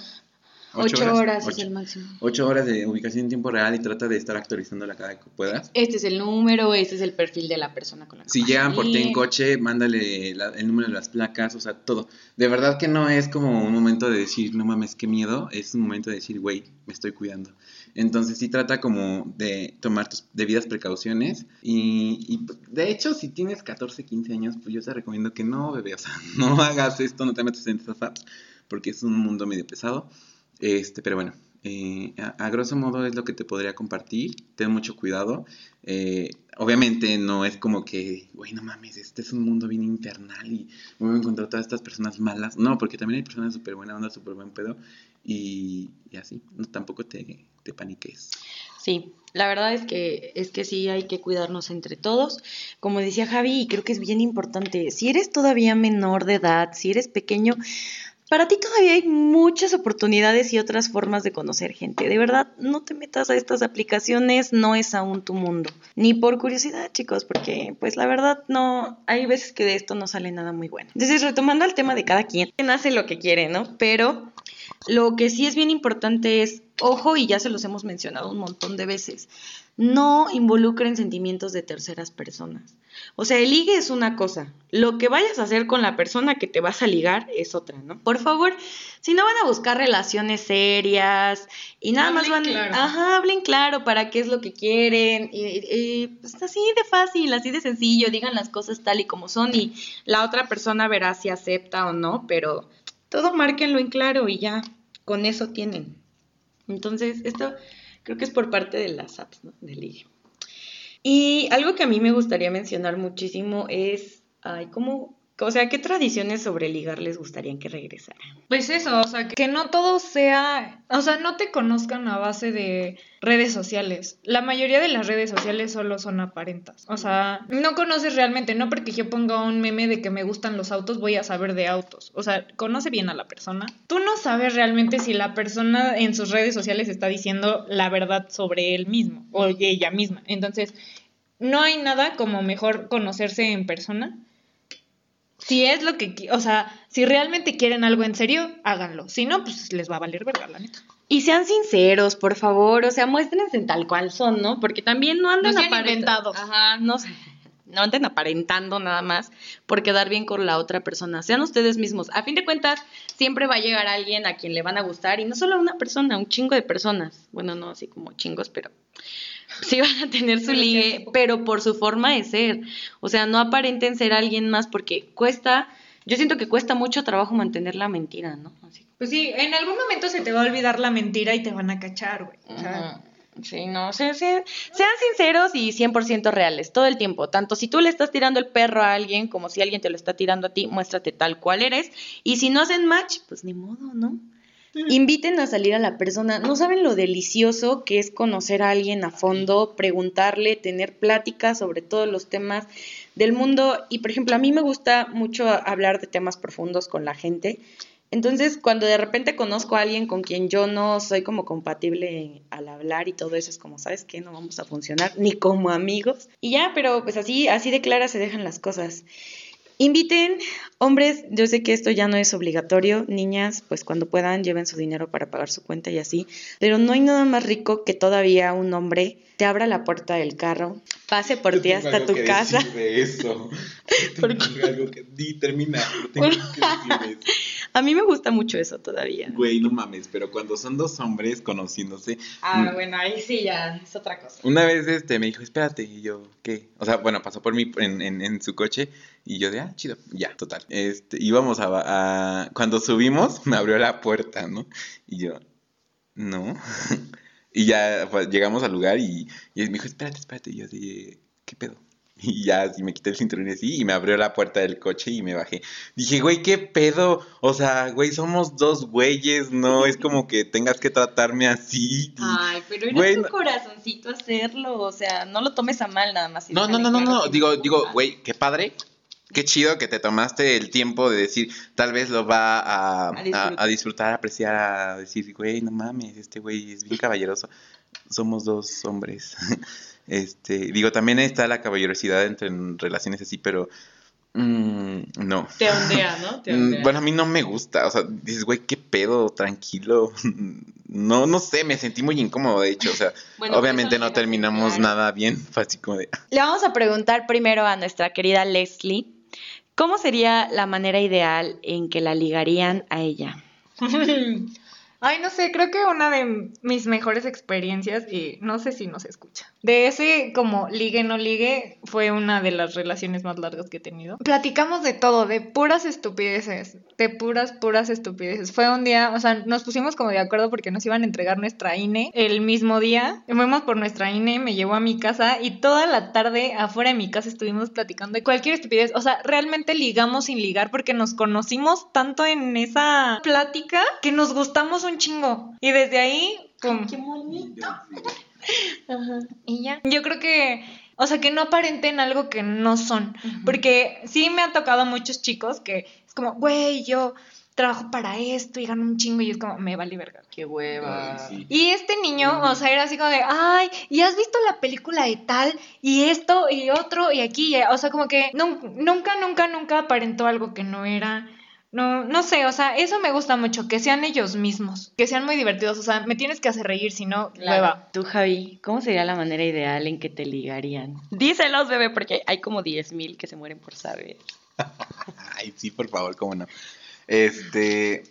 Ocho. Ocho horas es Ocho. el máximo. Ocho horas de ubicación en tiempo real y trata de estar actualizándola cada que puedas. Este es el número, este es el perfil de la persona con la que Si llegan por ti en coche, mándale la- el número de las placas, o sea, todo. De verdad que no es como un momento de decir, no mames, qué miedo. Es un momento de decir, güey, me estoy cuidando. Entonces sí trata como de tomar tus debidas precauciones. Y, y, de hecho, si tienes 14, 15 años, pues yo te recomiendo que no, bebé. O sea, no hagas esto, no te metas en estas apps, porque es un mundo medio pesado. Este, pero bueno, eh, a, a grosso modo es lo que te podría compartir. Ten mucho cuidado. Eh, obviamente no es como que, güey, no mames, este es un mundo bien infernal y me voy a encontrar todas estas personas malas. No, porque también hay personas súper buena onda, súper buen pedo. Y, y así, no, tampoco te, te paniques. Sí, la verdad es que es que sí hay que cuidarnos entre todos. Como decía Javi, y creo que es bien importante, si eres todavía menor de edad, si eres pequeño, para ti todavía hay muchas oportunidades y otras formas de conocer gente. De verdad, no te metas a estas aplicaciones, no es aún tu mundo. Ni por curiosidad, chicos, porque pues la verdad no, hay veces que de esto no sale nada muy bueno. Entonces, retomando al tema de cada quien, quien hace lo que quiere, ¿no? Pero lo que sí es bien importante es, ojo, y ya se los hemos mencionado un montón de veces, no involucren sentimientos de terceras personas. O sea, el ligue es una cosa, lo que vayas a hacer con la persona que te vas a ligar es otra, ¿no? Por favor, si no van a buscar relaciones serias y nada más van, claro. ajá, hablen claro para qué es lo que quieren y, y, pues así de fácil, así de sencillo, digan las cosas tal y como son y la otra persona verá si acepta o no, pero todo márquenlo en claro y ya, con eso tienen. Entonces, esto creo que es por parte de las apps, ¿no? De. Y algo que a mí me gustaría mencionar muchísimo es, ay, ¿cómo, O sea, ¿qué tradiciones sobre ligar les gustaría que regresaran? Pues eso, o sea, que no todo sea, o sea, no te conozcan a base de redes sociales. La mayoría de las redes sociales solo son aparentas. O sea, no conoces realmente, no porque yo ponga un meme de que me gustan los autos, voy a saber de autos. O sea, conoce bien a la persona. Tú no sabes realmente si la persona en sus redes sociales está diciendo la verdad sobre él mismo o ella misma. Entonces, no hay nada como mejor conocerse en persona. Si es lo que, o sea, si realmente quieren algo en serio, háganlo. Si no, pues les va a valer verga, la neta. Y sean sinceros, por favor, o sea, muéstrense tal cual son, ¿no? Porque también no anden No sean aparenta- inventados. Ajá, no, sé, no anden aparentando nada más por quedar bien con la otra persona. Sean ustedes mismos. A fin de cuentas, siempre va a llegar alguien a quien le van a gustar y no solo una persona, un chingo de personas. Bueno, no así como chingos, pero sí van a tener su ligue, pero por su forma de ser. O sea, no aparenten ser alguien más porque cuesta, yo siento que cuesta mucho trabajo mantener la mentira, ¿no? Así. Pues sí, en algún momento se te va a olvidar la mentira y te van a cachar, güey. O sea. Sí, no, se- se- sean sinceros y 100% reales, todo el tiempo. Tanto si tú le estás tirando el perro a alguien como si alguien te lo está tirando a ti, muéstrate tal cual eres. Y si no hacen match, pues ni modo, ¿no? Inviten a salir a la persona. No saben lo delicioso que es conocer a alguien a fondo, preguntarle, tener pláticas sobre todos los temas del mundo. Y por ejemplo, a mí me gusta mucho hablar de temas profundos con la gente. Entonces, cuando de repente conozco a alguien con quien yo no soy como compatible al hablar y todo eso, es como, ¿sabes qué? No vamos a funcionar ni como amigos. Y ya, pero pues así, así de claras se dejan las cosas. Inviten, hombres, yo sé que esto ya no es obligatorio, niñas, pues cuando puedan lleven su dinero para pagar su cuenta y así, pero no hay nada más rico que todavía un hombre te abra la puerta del carro, pase por Yo ti tengo hasta algo tu que casa. decir de eso. ¿Por Tengo algo que... Di, termina. Tengo que decir de eso. A mí me gusta mucho eso todavía. Güey, no mames, pero cuando son dos hombres conociéndose. Ah, mm, bueno, ahí sí ya es otra cosa. Una vez este me dijo, espérate, y yo, ¿qué? O sea, bueno, pasó por mí en, en, en su coche y yo de, ah, chido, ya, total. Este, íbamos a, a- Cuando subimos, me abrió la puerta, ¿no? Y yo, no. y ya pues, llegamos al lugar y, y me dijo, espérate, espérate. Y yo de, ¿qué pedo? Y ya así me quité el cinturón y así, y me abrió la puerta del coche y me bajé. Dije, güey, ¿qué pedo? O sea, güey, somos dos güeyes, no es como que tengas que tratarme así. y- Ay, pero era Güey, tu corazoncito hacerlo, o sea, no lo tomes a mal nada más. No, no, no, no, no, digo, digo, güey, qué padre, qué chido que te tomaste el tiempo de decir, tal vez lo va a, A disfrutar. a- a disfrutar, a apreciar, a decir, güey, no mames, este güey es bien caballeroso, somos dos hombres. Este, digo, también está la caballerosidad entre en relaciones así, pero mm, no. Te ondea, ¿no? Te Mm, ondea. Bueno, a mí no me gusta, o sea, dices, güey, qué pedo, tranquilo. No, no sé, me sentí muy incómodo, de hecho, o sea, Bueno, pues, obviamente no terminamos nada bien, fue así como de, Le vamos a preguntar primero a nuestra querida Leslie, ¿cómo sería la manera ideal en que la ligarían a ella? Ay, no sé, creo que una de mis mejores experiencias, y no sé si nos escucha, de ese como ligue no ligue, fue una de las relaciones más largas que he tenido. Platicamos de todo, de puras estupideces, de puras, puras estupideces. Fue un día, o sea, nos pusimos como de acuerdo porque nos iban a entregar nuestra INE el mismo día. Fuimos por nuestra INE, me llevó a mi casa y toda la tarde afuera de mi casa estuvimos platicando de cualquier estupidez. O sea, realmente ligamos sin ligar porque nos conocimos tanto en esa plática que nos gustamos un chingo. Y desde ahí, pum. ¡Qué bonito! Y ya. Yo creo que, o sea, que no aparenten algo que no son. Porque sí me ha tocado muchos chicos que es como, güey, yo trabajo para esto y gano un chingo y es como, me vale verga. ¡Qué hueva! Sí. Y este niño, o sea, era así como de, ay, ¿y has visto la película de tal? Y esto y otro y aquí, y allá?". o sea, como que nun- nunca, nunca, nunca aparentó algo que no era. No, no sé, o sea, eso me gusta mucho, que sean ellos mismos, que sean muy divertidos, o sea, me tienes que hacer reír, si no, hueva. Tú, Javi, ¿cómo sería la manera ideal en que te ligarían? Díselos, bebé, porque hay como 10.000 que se mueren por saber. Ay, sí, por favor, cómo no. Este,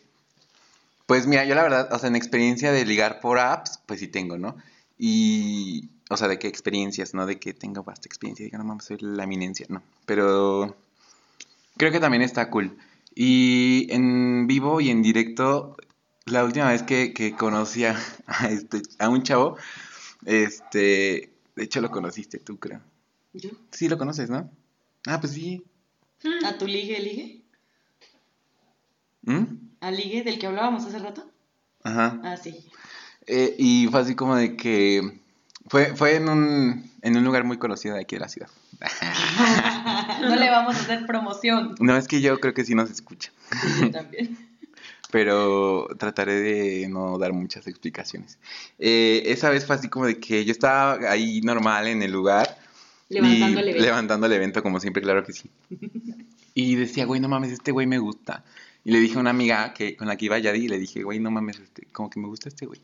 pues mira, yo la verdad, o sea, en experiencia de ligar por apps, pues sí tengo, ¿no? Y, o sea, de qué experiencias, no de que tengo vasta experiencia, diga, no mames, soy la eminencia, no. Pero creo que también está cool. Y en vivo y en directo, la última vez que, que conocí a, a este, a un chavo, este, de hecho lo conociste tú, creo. ¿Yo? Sí, lo conoces, ¿no? Ah, pues sí. ¿A tu ligue, ligue? ¿Mm? ¿Al ligue del que hablábamos hace rato? Ajá. Ah, sí. Eh, y fue así como de que fue, fue en un, en un lugar muy conocido de aquí de la ciudad. no le vamos a hacer promoción. No, es que yo creo que sí nos escucha, Yo también. pero trataré de no dar muchas explicaciones. Eh, esa vez fue así como de que yo estaba ahí normal en el lugar. Levantando el evento. Levantando el evento, como siempre, claro que sí. Y decía, güey, no mames, este güey me gusta. Y le dije a una amiga que, con la que iba a Yadi, y le dije, güey, no mames, este, como que me gusta este güey.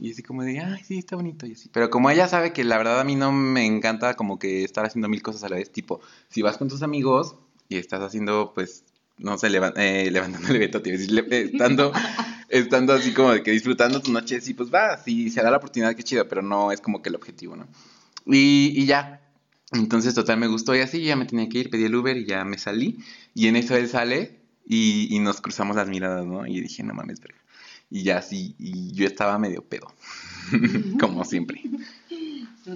Y así como de, ay, sí, está bonito y así. Pero como ella sabe que la verdad a mí no me encanta como que estar haciendo mil cosas a la vez, tipo, si vas con tus amigos y estás haciendo, pues, no sé, levan- eh, levantando el evento, eh, estando, estando así como de que disfrutando tu noche, sí, pues va, si se da la oportunidad, qué chido, pero no es como que el objetivo, ¿no? Y, y ya, entonces total me gustó y así, ya me tenía que ir, pedí el Uber y ya me salí. Y en eso él sale y, y nos cruzamos las miradas, ¿no? Y dije, no mames, verga. Y ya sí, y yo estaba medio pedo, como siempre.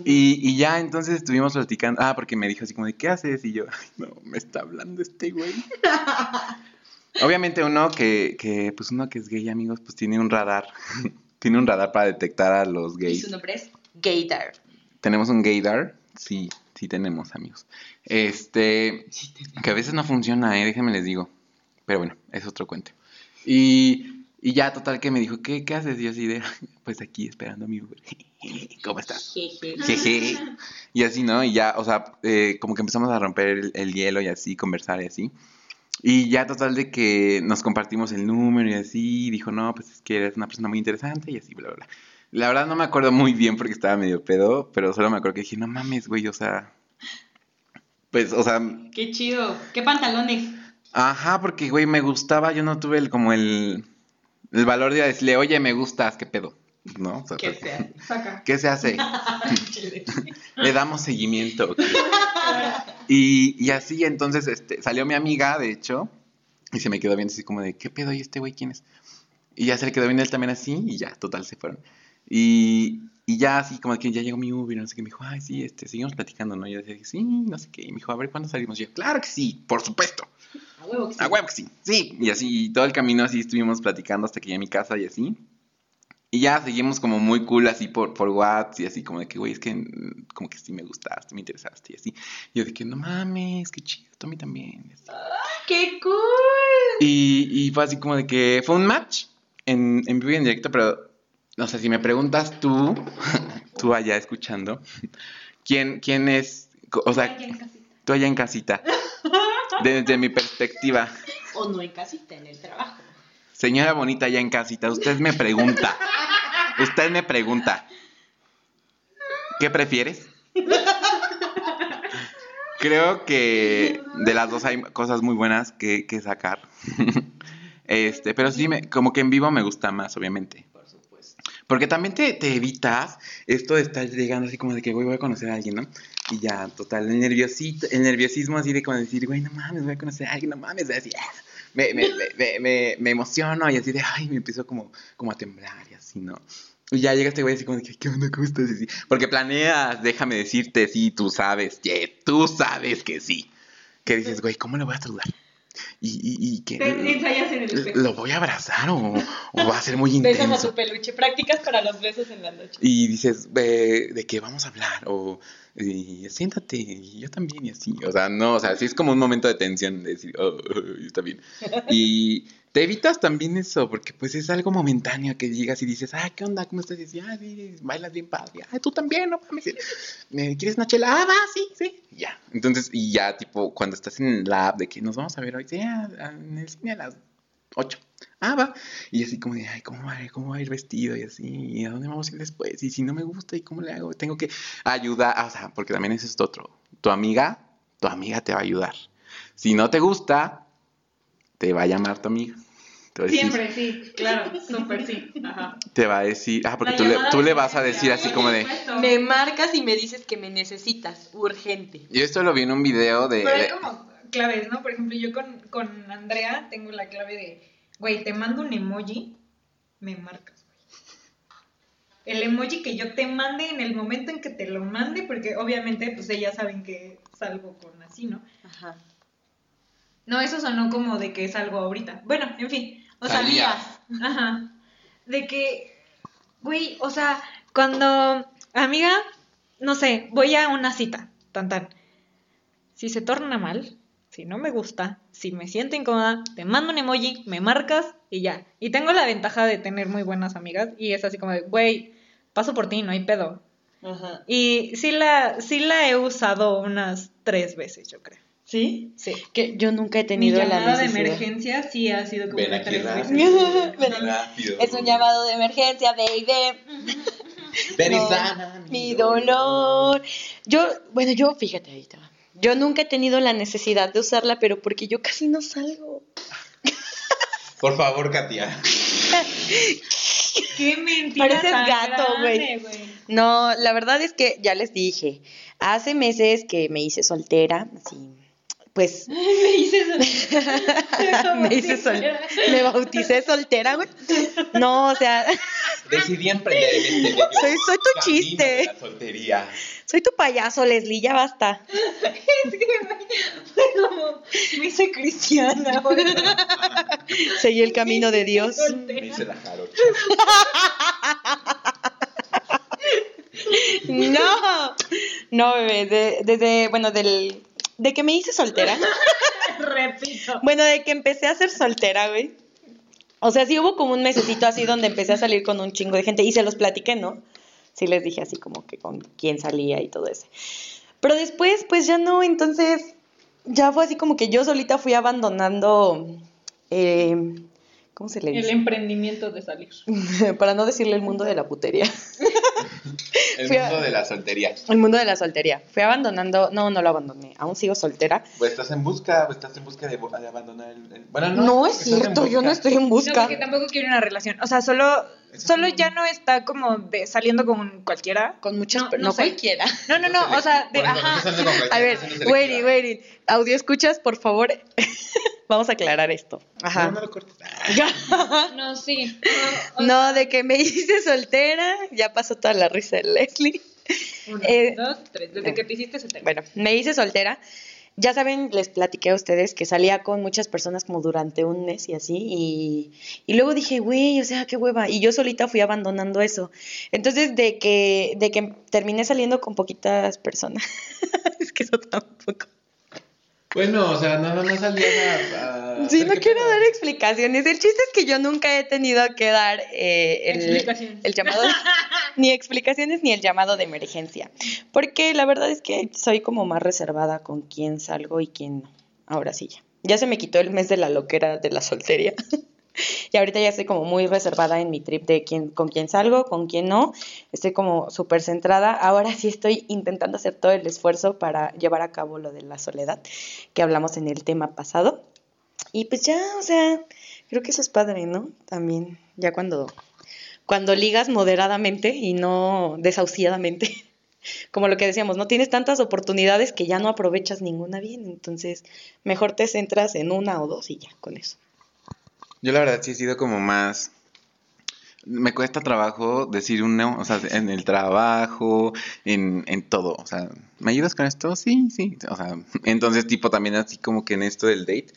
Y, y ya entonces estuvimos platicando, ah, porque me dijo así como de, ¿qué haces? Y yo, ay, no, me está hablando este güey. Obviamente uno que, que, pues uno que es gay, amigos, pues tiene un radar, tiene un radar para detectar a los Y gays. su nombre es Gaydar. ¿Tenemos un gaydar? Sí, sí tenemos, amigos. Este, que a veces no funciona, ¿eh? Déjenme les digo. Pero bueno, es otro cuento. Y, y ya, total, que me dijo, ¿qué, qué haces? Y yo así de, pues aquí esperando a mi Uber. ¿Cómo estás? Jeje. Jeje. Y así, ¿no? Y ya, o sea, eh, como que empezamos a romper el, el hielo y así, conversar y así. Y ya total de que nos compartimos el número y así, y dijo, no, pues es que eres una persona muy interesante y así, bla, bla, bla. La verdad no me acuerdo muy bien porque estaba medio pedo, pero solo me acuerdo que dije, no mames, güey, o sea... Pues, o sea, Qué chido. ¿Qué pantalones? ajá, porque, güey, me gustaba, yo no tuve el, como el, el valor de decirle, oye, me gustas, ¿qué pedo? ¿No? O sea, ¿Qué pues, sea? Saca. ¿Qué se hace? Le damos seguimiento. Y, y así, entonces, este, salió mi amiga, de hecho, y se me quedó viendo así como de, ¿qué pedo? ¿Y este güey quién es? Y ya se le quedó viendo él también así, y ya, total, se fueron. Y, y ya así, como que ya llegó mi Uber, no sé qué, me dijo, ay, sí, este, seguimos platicando, ¿no? Y yo decía, sí, no sé qué. Y me dijo, a ver, ¿cuándo salimos? Y yo, claro que sí, por supuesto. A huevo que sí. A huevo que sí. Sí, y así, todo el camino así estuvimos platicando hasta que llegué a mi casa y así. Y ya seguimos como muy cool así por, por WhatsApp y así como de que, güey, es que como que sí me gustaste, me interesaste y así. Y yo de que, no mames, qué chido, tú a mí también. así. ¡Qué cool! Y, y fue así como de que fue un match en, en vivo y en directo, pero no sé, si me preguntas tú, tú allá escuchando, ¿quién, quién es, o sea, tú allá en casita, desde mi perspectiva? O no en casita, en el trabajo. Señora bonita ya en casita, usted me pregunta. Usted me pregunta. ¿Qué prefieres? Creo que de las dos hay cosas muy buenas que, que sacar. Este, pero sí, me, como que en vivo me gusta más, obviamente. Por supuesto. Porque también te, te evitas esto de estar llegando así como de que, güey, voy a conocer a alguien, ¿no? Y ya, total, el nerviosito, el nerviosismo así de como decir, güey, no mames, voy a conocer a alguien, no mames, así, ah, me, me, me, me, emociono y así de, ay, me empiezo como, como a temblar y así, ¿no? Y ya llega este güey así como de, ¿qué onda, cómo estás? Y así, porque planeas, déjame decirte, sí, tú sabes, que tú sabes que sí. Que dices, güey, ¿cómo le voy a saludar? Y, y, y que... Te ensayas en el espejo. ¿Lo voy a abrazar o, o va a ser muy Besas a intenso? tu peluche. Prácticas para los besos en la noche. Y dices, "Ve, ¿de qué vamos a hablar? O siéntate, y yo también, y así. O sea, no, o sea, sí es como un momento de tensión, de decir, oh, está bien. Y te evitas también eso, porque pues es algo momentáneo que llegas y dices, ah, ¿qué onda? ¿Cómo estás? Y dices, ah, sí, bailas bien padre. Ah, tú también, no mames. ¿Me quieres una chela? Ah, va, sí, sí. Ya. Entonces, y ya, tipo, cuando estás en la app de que nos vamos a ver hoy, sí, en el cine a las 8. Ah, va. Y así como de, ay, ¿cómo va, ¿cómo va a ir vestido? Y así, ¿y a dónde vamos a ir después? Y si no me gusta, ¿y cómo le hago? Tengo que ayudar, ah, o sea, porque también es otro. Tu amiga, tu amiga te va a ayudar. Si no te gusta, te va a llamar tu amiga. Siempre, sí, claro, súper sí. Ajá. te va a decir, ah, porque tú le, tú le vas a decir así como de... Me marcas y me dices que me necesitas. Urgente. Yo esto lo vi en un video de... Pero hay de- como claves, ¿no? Por ejemplo, yo con, con Andrea tengo la clave de, güey, te mando un emoji, me marcas, güey. El emoji que yo te mande en el momento en que te lo mande, porque obviamente, pues ellas saben que salgo con así, ¿no? Ajá. No, eso sonó como de que es algo ahorita. Bueno, en fin. O sea, Salías. Ajá. De que, güey, o sea, cuando, amiga, no sé, voy a una cita, tan tan. Si se torna mal, si no me gusta, si me siento incómoda, te mando un emoji, me marcas y ya. Y tengo la ventaja de tener muy buenas amigas y es así como de, güey, paso por ti, no hay pedo. Ajá. Y sí la, sí la he usado unas tres veces, yo creo. ¿Sí? Sí. Que yo nunca he Mi tenido la llamada de necesidad. emergencia sí ha sido como Ven aquí rápido. Rápido. Es un llamado de emergencia, baby. Ven y No, sana Mi dolor. Yo, bueno, yo, fíjate ahí va. Yo nunca he tenido la necesidad de usarla, pero porque yo casi no salgo. Por favor, Katia. Qué mentira Pareces tan gato, grande, No, la verdad es que ya les dije, hace meses que me hice soltera, así, pues Me hice eso. me hice sol- me bauticé soltera, güey. No, o sea, Decidí emprender en este Soy- soy tu chiste. de la soltería. soy tu payaso, Leslie, ya basta. Es que fue como, me hice cristiana, güey. Seguí el camino de Dios. Me hice la jarocha. No, no, bebé, de- desde, bueno, del, de que me hice soltera. Repito. Bueno, de que empecé a ser soltera, güey. O sea, sí hubo como un mesecito así donde empecé a salir con un chingo de gente y se los platiqué, ¿no? Sí les dije así como que con quién salía y todo eso. Pero después, pues ya no, entonces ya fue así como que yo solita fui abandonando, eh, ¿cómo se le El dice? emprendimiento de salir. Para no decirle el mundo de la putería. El Fui a- mundo de la soltería. El mundo de la soltería. Fui abandonando, no, no lo abandoné, aún sigo soltera. Pues estás en busca, pues estás en busca de, de abandonar el, el- Bueno, no. No, es cierto, yo no estoy en No, busca. porque tampoco quiero una relación. O sea, solo, solo ya no está como de saliendo con cualquiera. Con muchas, No, no no, sé. cualquiera. No, no, no. O sea, de, ajá. A ver, waiting, waiting. Audio escuchas, por favor. Vamos a aclarar esto. Ajá. No, no lo cortes. No, sí. No, de que me hice soltera, ya pasó toda la risa de Leslie. Uno, Eh, dos, tres. Desde que te hiciste se te Bueno, me hice soltera. Ya saben, les platiqué a ustedes que salía con muchas personas como durante un mes y así. Y, y luego dije, güey, o sea, qué hueva. Y yo solita fui abandonando eso. Entonces, de que, de que terminé saliendo con poquitas personas. es que eso tampoco. Bueno, o sea, nada más salías a. a Sí, no quiero pedo. dar explicaciones. El chiste es que yo nunca he tenido que dar eh, el llamado, ni explicaciones ni el llamado de emergencia. Porque la verdad es que soy como más reservada con quién salgo y quién no. Ahora sí ya. Ya se me quitó el mes de la loquera de la soltería. y ahorita ya estoy como muy reservada en mi trip de quién, con quién salgo, con quién no. Estoy como súper centrada. Ahora sí estoy intentando hacer todo el esfuerzo para llevar a cabo lo de la soledad que hablamos en el tema pasado. Y pues ya, o sea, creo que eso es padre, ¿no? También, ya cuando, cuando ligas moderadamente y no desahuciadamente. Como lo que decíamos, no tienes tantas oportunidades que ya no aprovechas ninguna bien. Entonces, mejor te centras en una o dos y ya, con eso. Yo la verdad sí he sido como más... Me cuesta trabajo decir un no, o sea, en el trabajo, en, en todo, o sea, ¿me ayudas con esto? Sí, sí, o sea, entonces tipo también así como que en esto del date,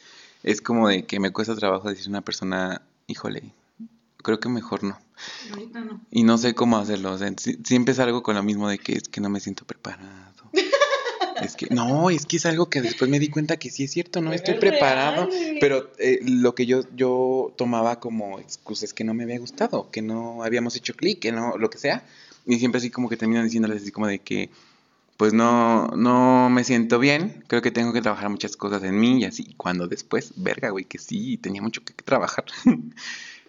es como de que me cuesta trabajo decir a una persona, híjole, creo que mejor no. Ahorita no. Y no sé cómo hacerlo, o sea, si- siempre es algo con lo mismo de que es que no me siento preparado. Es que, no, es que es algo que después me di cuenta que sí es cierto, no estoy es preparado. Pero eh, lo que yo, yo tomaba como excusa es que no me había gustado, que no habíamos hecho clic, que no, lo que sea. Y siempre así como que terminan diciéndoles así como de que, pues no, no me siento bien, creo que tengo que trabajar muchas cosas en mí y así. Cuando después, verga, güey, que sí, tenía mucho que trabajar.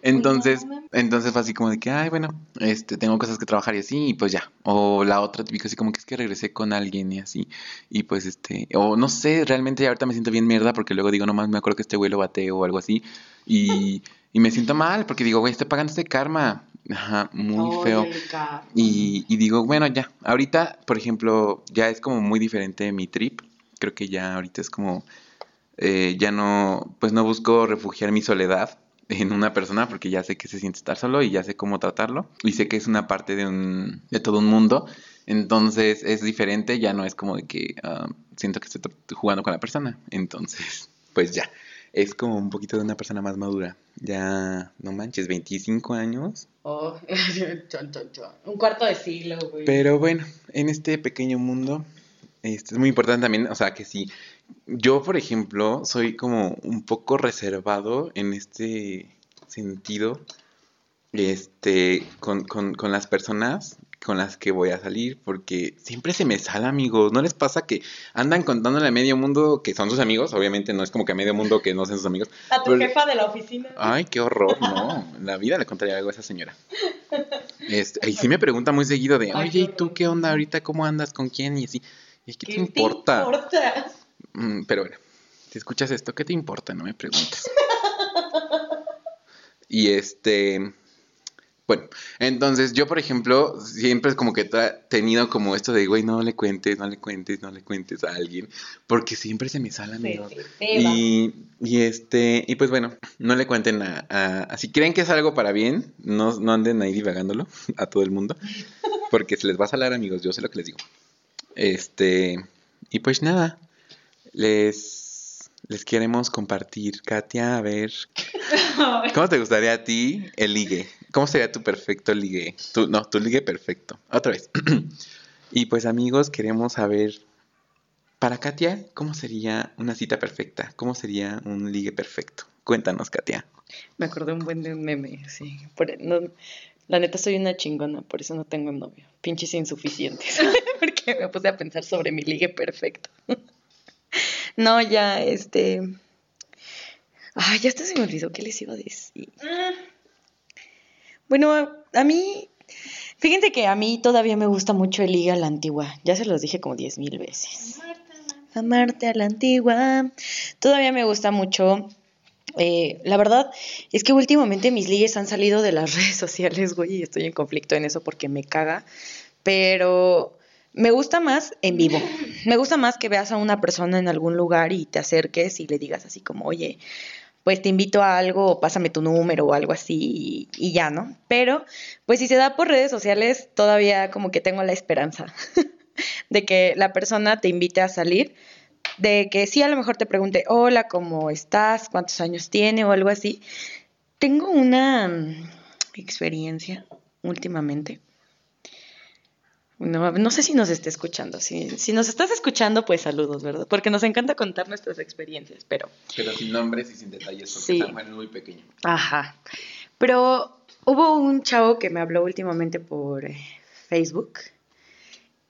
Entonces, no entonces fue así como de que, ay, bueno, este, tengo cosas que trabajar y así, y pues ya. O la otra típica, así como que es que regresé con alguien y así. Y pues este, o no sé, realmente ahorita me siento bien mierda porque luego digo, nomás me acuerdo que este güey lo bateo o algo así. Y, y me siento mal porque digo, güey, estoy pagando este karma. Ajá, muy feo. Y, y digo, bueno, ya. Ahorita, por ejemplo, ya es como muy diferente mi trip. Creo que ya ahorita es como, eh, ya no, pues no busco refugiar mi soledad en una persona porque ya sé que se siente estar solo y ya sé cómo tratarlo. Y sé que es una parte de, un, de todo un mundo. Entonces es diferente, ya no es como de que ah, siento que estoy jugando con la persona. Entonces pues ya, es como un poquito de una persona más madura. Ya, no manches, 25 años. Oh, chon, chon, chon. Un cuarto de siglo, güey. Pero bueno, en este pequeño mundo, este, es muy importante también, o sea, que si yo, por ejemplo, soy como un poco reservado en este sentido, este, con, con, con las personas con las que voy a salir, porque siempre se me sale, amigos. ¿No les pasa que andan contándole a medio mundo que son sus amigos? Obviamente no es como que a medio mundo que no sean sus amigos. A tu pero- jefa de la oficina. Ay, qué horror, no. La vida le contaría algo a esa señora. Este, y sí me pregunta muy seguido de, oye, ¿y tú qué onda ahorita? ¿Cómo andas? ¿Con quién? Y así. ¿Y qué, ¿Qué te importa? importa? Mm, pero bueno, si escuchas esto, ¿qué te importa? No me preguntes. y este, bueno, entonces yo, por ejemplo, siempre es como que he tenido como esto de, güey, no le cuentes, no le cuentes, no le cuentes a alguien, porque siempre se me sale, Se amigo. te ceba. Y, y este, y pues bueno, no le cuenten a, a- a- si creen que es algo para bien, no, no anden ahí divagándolo a todo el mundo, porque se les va a salar, amigos, yo sé lo que les digo. Este, y pues nada, les, les queremos compartir, Katia, a ver, ¿cómo te gustaría a ti el ligue? ¿Cómo sería tu perfecto ligue? Tu, no, tu ligue perfecto. Otra vez. y pues amigos, queremos saber, para Katia, ¿cómo sería una cita perfecta? ¿Cómo sería un ligue perfecto? Cuéntanos, Katia. Me acordé un buen de un meme, sí. Por- no- la neta soy una chingona, por eso no tengo novio. Pinches insuficientes. Porque me puse a pensar sobre mi ligue perfecto. no, ya, este. Ay, ya hasta se me olvidó qué les iba a decir. Bueno, a, a mí. Fíjense que a mí todavía me gusta mucho el ligue a la antigua. Ya se los dije como diez mil veces. Amarte a la antigua. Todavía me gusta mucho. eh, la verdad es que últimamente mis ligues han salido de las redes sociales, güey, y estoy en conflicto en eso porque me caga. Pero me gusta más en vivo. Me gusta más que veas a una persona en algún lugar y te acerques y le digas así como, oye, pues te invito a algo, o pásame tu número o algo así y, y ya, ¿no? Pero, pues si se da por redes sociales, todavía como que tengo la esperanza de que la persona te invite a salir, de que sí a lo mejor te pregunte, hola, ¿cómo estás? ¿Cuántos años tiene? o algo así. Tengo una mm, experiencia últimamente. No, no sé si nos está escuchando. Si, si nos estás escuchando, pues saludos, ¿verdad? Porque nos encanta contar nuestras experiencias, pero Pero sin nombres y sin detalles, porque Sí. Es muy pequeño. Ajá. Pero hubo un chavo que me habló últimamente por Facebook.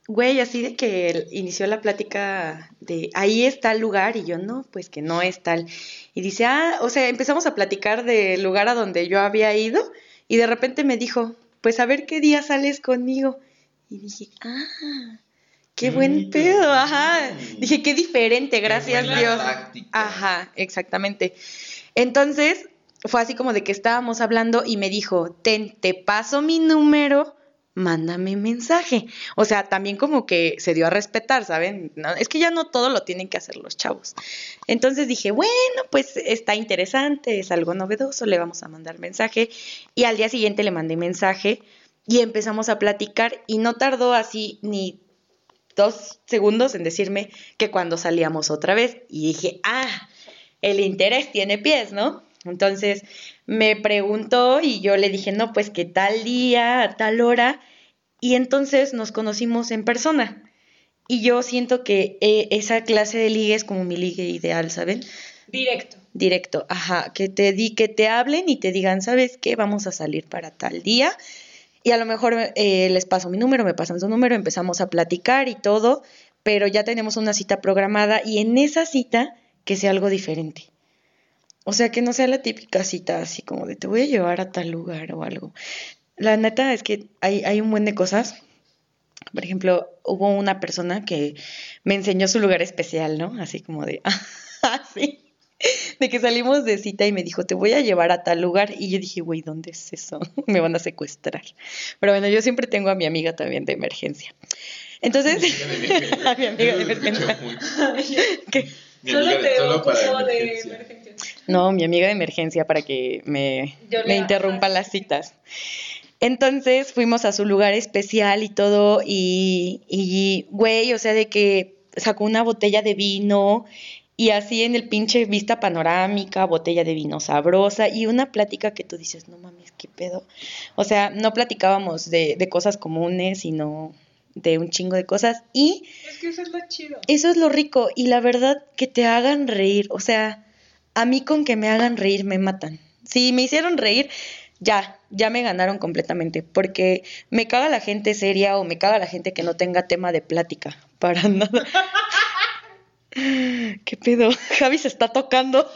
Güey, así de que él inició la plática de ahí está el lugar y yo no, pues que no es tal. Y dice, ah, o sea, empezamos a platicar del lugar a donde yo había ido y de repente me dijo, pues a ver qué día sales conmigo. Y dije, ah, qué buen Mm, pedo, ajá. mm. Dije, qué diferente, gracias buena Dios. táctica. Ajá, exactamente. Entonces, fue así como de que estábamos hablando y me dijo, ten, te paso mi número, mándame mensaje. O sea, también como que se dio a respetar, ¿saben? No, es que ya no todo lo tienen que hacer los chavos. Entonces dije, bueno, pues está interesante, es algo novedoso, le vamos a mandar mensaje. Y al día siguiente le mandé mensaje y empezamos a platicar y no tardó así ni dos segundos en decirme que cuando salíamos otra vez. Y dije, ah, el interés tiene pies, ¿no? Entonces me preguntó y yo le dije, no, pues que tal día, a tal hora. Y entonces nos conocimos en persona. Y yo siento que eh, esa clase de ligue es como mi ligue ideal, ¿saben? Directo. Directo, ajá, que te di, que te hablen y te digan, ¿sabes qué? Vamos a salir para tal día. Y a lo mejor eh, les paso mi número, me pasan su número, empezamos a platicar y todo, pero ya tenemos una cita programada y en esa cita que sea algo diferente. O sea, que no sea la típica cita así como de te voy a llevar a tal lugar o algo. La neta es que hay, hay un buen de cosas. Por ejemplo, hubo una persona que me enseñó su lugar especial, ¿no? Así como de, así, de que salimos de cita y me dijo, te voy a llevar a tal lugar. Y yo dije, güey, ¿dónde es eso? me van a secuestrar. Pero bueno, yo siempre tengo a mi amiga también de emergencia. Entonces, a mi amiga de emergencia. ¿Qué? Solo te solo para ocupo de emergencia. No, mi amiga de emergencia para que me, me interrumpa las citas. Entonces fuimos a su lugar especial y todo, y, y, güey, o sea, de que sacó una botella de vino Y así en el pinche vista panorámica, botella de vino sabrosa y una plática que tú dices, no mames, qué pedo. O sea, no platicábamos de, de cosas comunes, sino de un chingo de cosas. Y Es que eso es lo chido. eso es lo rico. Y la verdad, que te hagan reír. O sea, a mí con que me hagan reír me matan. Si me hicieron reír, ya, ya me ganaron completamente. Porque me caga la gente seria o me caga la gente que no tenga tema de plática. Para nada. ¿Qué pedo? Javi se está tocando.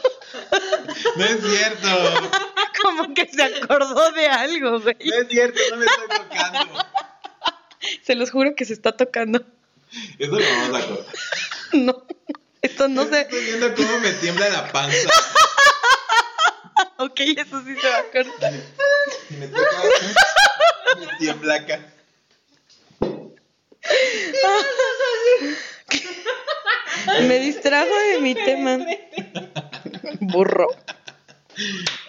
No es cierto. Como que se acordó de algo, güey. No es cierto, no me estoy tocando. Se los juro que se está tocando. Eso lo vamos a cortar. No, esto no se... Estoy viendo cómo me tiembla la panza. Ok, eso sí se va a cortar. Y me toca. Me tiembla acá. Me distrajo de mi tema. Burro.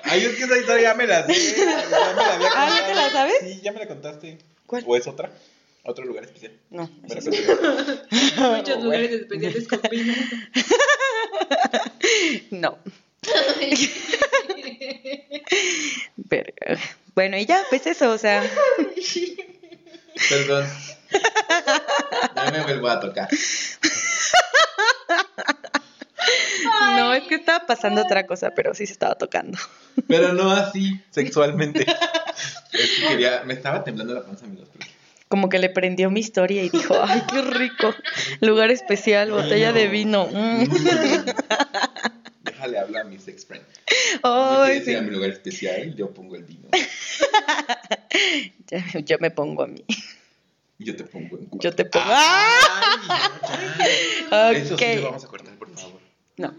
Ay, es que esa historia ya me la sé. Ya me la había Ah, ¿ya te la contado. sabes? Sí, ya me la contaste. ¿Cuál? ¿O es otra? ¿Otro lugar especial? No. Me la ese sí. contaste. Muchos lugares especiales con vino. No. Verga. Bueno, y ya, pues eso, o sea, Perdón. Ya me vuelvo a tocar. No, es que estaba pasando otra cosa, pero sí se estaba tocando. Pero no así, sexualmente. Es que quería. Me estaba temblando la panza, amigos. pero- Como que le prendió mi historia y dijo, ay, qué rico. Lugar especial, botella de vino. mm. Déjale hablar a mi sex friend. No Ay, quieres sí. ir a mi lugar especial, yo pongo el vino. Ya- Yo me pongo a mí. Y yo te pongo en cuatro. Yo te pongo. Ay, Eso Ok. sí lo vamos a cortar, por favor. No.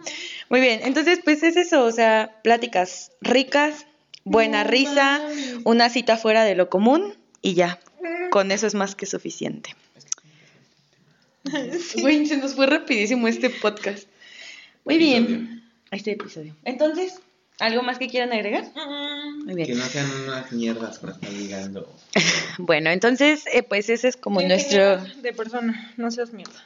Muy bien, entonces pues es eso, o sea, pláticas ricas, buena No risa, una cita fuera de lo común y ya. Con eso es más que suficiente. Güey, se nos fue rapidísimo este podcast. Muy bien. Este episodio. Entonces, ¿algo más que quieran agregar? Muy Que no sean unas mierdas cuando están ligando. Bueno, entonces, eh, pues ese es como nuestro... De persona, no seas mierda.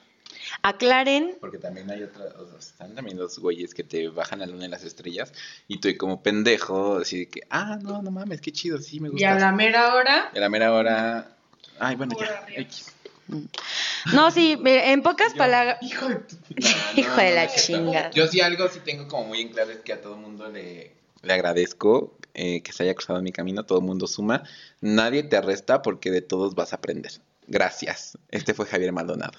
Aclaren. Porque también hay otras, o sea, están también los güeyes que te bajan la luna y las estrellas y tú como pendejo, así de que, ah, no, no mames, qué chido, sí, me gusta. Y a la mera hora. Y a la mera hora, ay, bueno, ya, arriba. X. No, sí, en pocas palabras... Hijo de Hijo de la chingada. Yo sí algo sí tengo como muy en claro es que a todo mundo le, le agradezco eh, que se haya cruzado mi camino, todo el mundo suma, nadie te arresta porque de todos vas a aprender. Gracias. Este fue Javier Maldonado.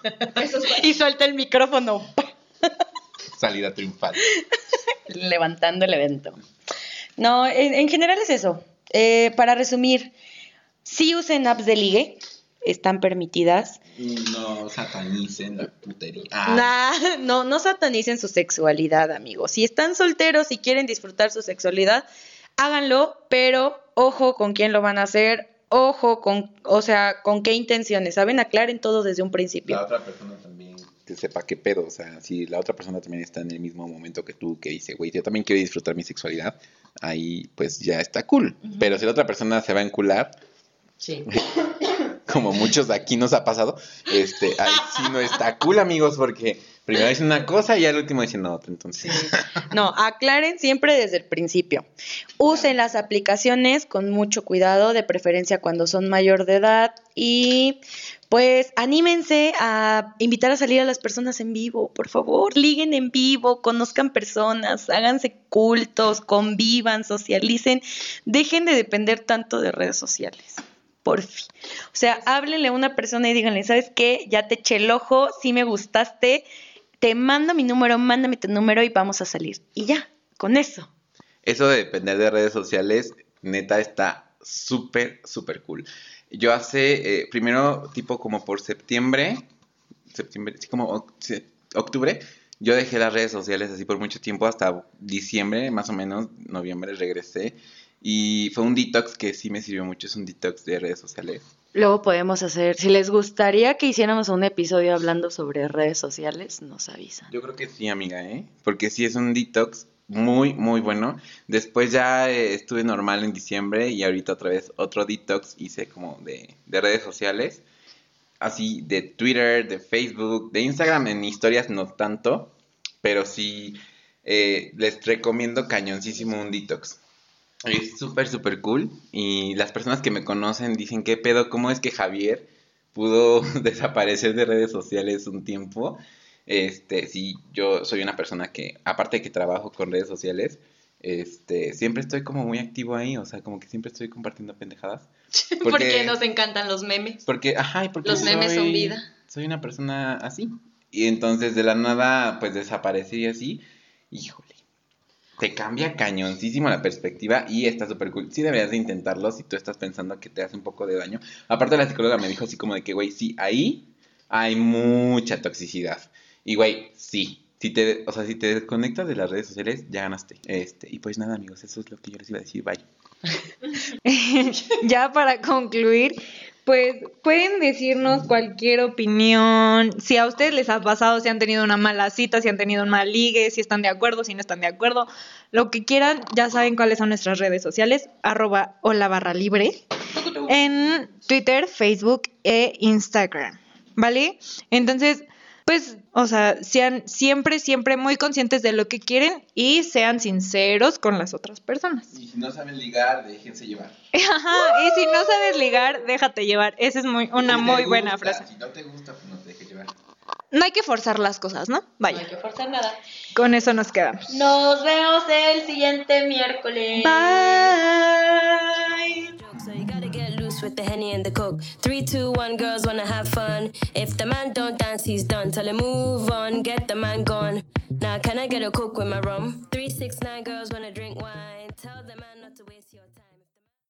Y suelta el micrófono. Salida triunfal. levantando el evento. No, en, en general es eso. Eh, para resumir, sí usen apps de ligue, están permitidas. No satanicen la putería. Ah, Nah, no, no satanicen su sexualidad, amigos. Si están solteros y quieren disfrutar su sexualidad, háganlo, pero ojo con quién lo van a hacer, ojo con, o sea, con qué intenciones, ¿saben? Aclaren todo desde un principio. la otra persona también que sepa qué pedo. O sea, si la otra persona también está en el mismo momento que tú, que dice, güey, yo también quiero disfrutar mi sexualidad, ahí pues ya está cool. Pero si la otra persona se va a encular, Sí. como muchos de aquí nos ha pasado, este, ahí no está cool, amigos, porque primero dicen una cosa y al último dicen otra. Entonces, No, aclaren siempre desde el principio. Usen las aplicaciones con mucho cuidado, de preferencia cuando son mayor de edad y pues anímense a invitar a salir a las personas en vivo, por favor, liguen en vivo, conozcan personas, háganse cultos, convivan, socialicen, dejen de depender tanto de redes sociales. Por fin. O sea, háblenle a una persona y díganle, ¿sabes qué? Ya te eché el ojo, sí me gustaste, te mando mi número, mándame tu número y vamos a salir. Y ya, con eso. eso de depender de redes sociales, neta, está súper, súper cool. Yo hace, eh, primero, tipo como por septiembre, septiembre, sí, como octubre, yo dejé las redes sociales así por mucho tiempo, hasta diciembre, más o menos, noviembre, regresé. Y fue un detox que sí me sirvió mucho, es un detox de redes sociales. Luego podemos hacer, si les gustaría que hiciéramos un episodio hablando sobre redes sociales, nos avisan. Yo creo que sí, amiga, ¿eh? Porque sí es un detox muy, muy bueno. Después ya eh, estuve normal en diciembre y ahorita otra vez otro detox hice como de, de redes sociales. Así de Twitter, de Facebook, de Instagram, en historias no tanto. pero sí eh, les recomiendo cañoncísimo un detox. Es súper, súper cool. Y las personas que me conocen dicen, ¿qué pedo? ¿Cómo es que Javier pudo desaparecer de redes sociales un tiempo? Este, sí, yo soy una persona que, aparte de que trabajo con redes sociales, este, siempre estoy como muy activo ahí, o sea, como que siempre estoy compartiendo pendejadas. Porque, nos encantan los memes. Porque, ajá, y porque los memes son vida. Soy una persona así. Y entonces de la nada, pues desaparecí así, híjole. Te cambia cañoncísimo la perspectiva y está súper cool. Sí deberías de intentarlo si tú estás pensando que te hace un poco de daño. Aparte la psicóloga me dijo así como de que, güey, sí, ahí hay mucha toxicidad. Y, güey, sí, si te, o sea, si te desconectas de las redes sociales, ya ganaste. Este, y pues nada, amigos, eso es lo que yo les iba a decir. Bye. ya para concluir, pues pueden decirnos cualquier opinión, si a ustedes les ha pasado, si han tenido una mala cita, si han tenido un mal ligue, si están de acuerdo, si no están de acuerdo, lo que quieran, ya saben cuáles son nuestras redes sociales, arroba o la barra libre, en Twitter, Facebook e Instagram, ¿vale? Entonces, pues, o sea, sean siempre, siempre muy conscientes de lo que quieren y sean sinceros con las otras personas. Y si no saben ligar, déjense llevar. Ajá, y si no sabes ligar, déjate llevar. Esa es muy, una muy buena frase. Si no te gusta, pues no te dejes llevar. No hay que forzar las cosas, ¿no? Vaya. No hay que forzar nada. Con eso nos quedamos. Nos vemos el siguiente miércoles. Bye. With the henny and the coke. Three, two, one, girls wanna have fun. If the man don't dance, he's done. Tell him move on, get the man gone. Now can I get a coke with my rum? Three, six, nine, girls wanna drink wine. Tell the man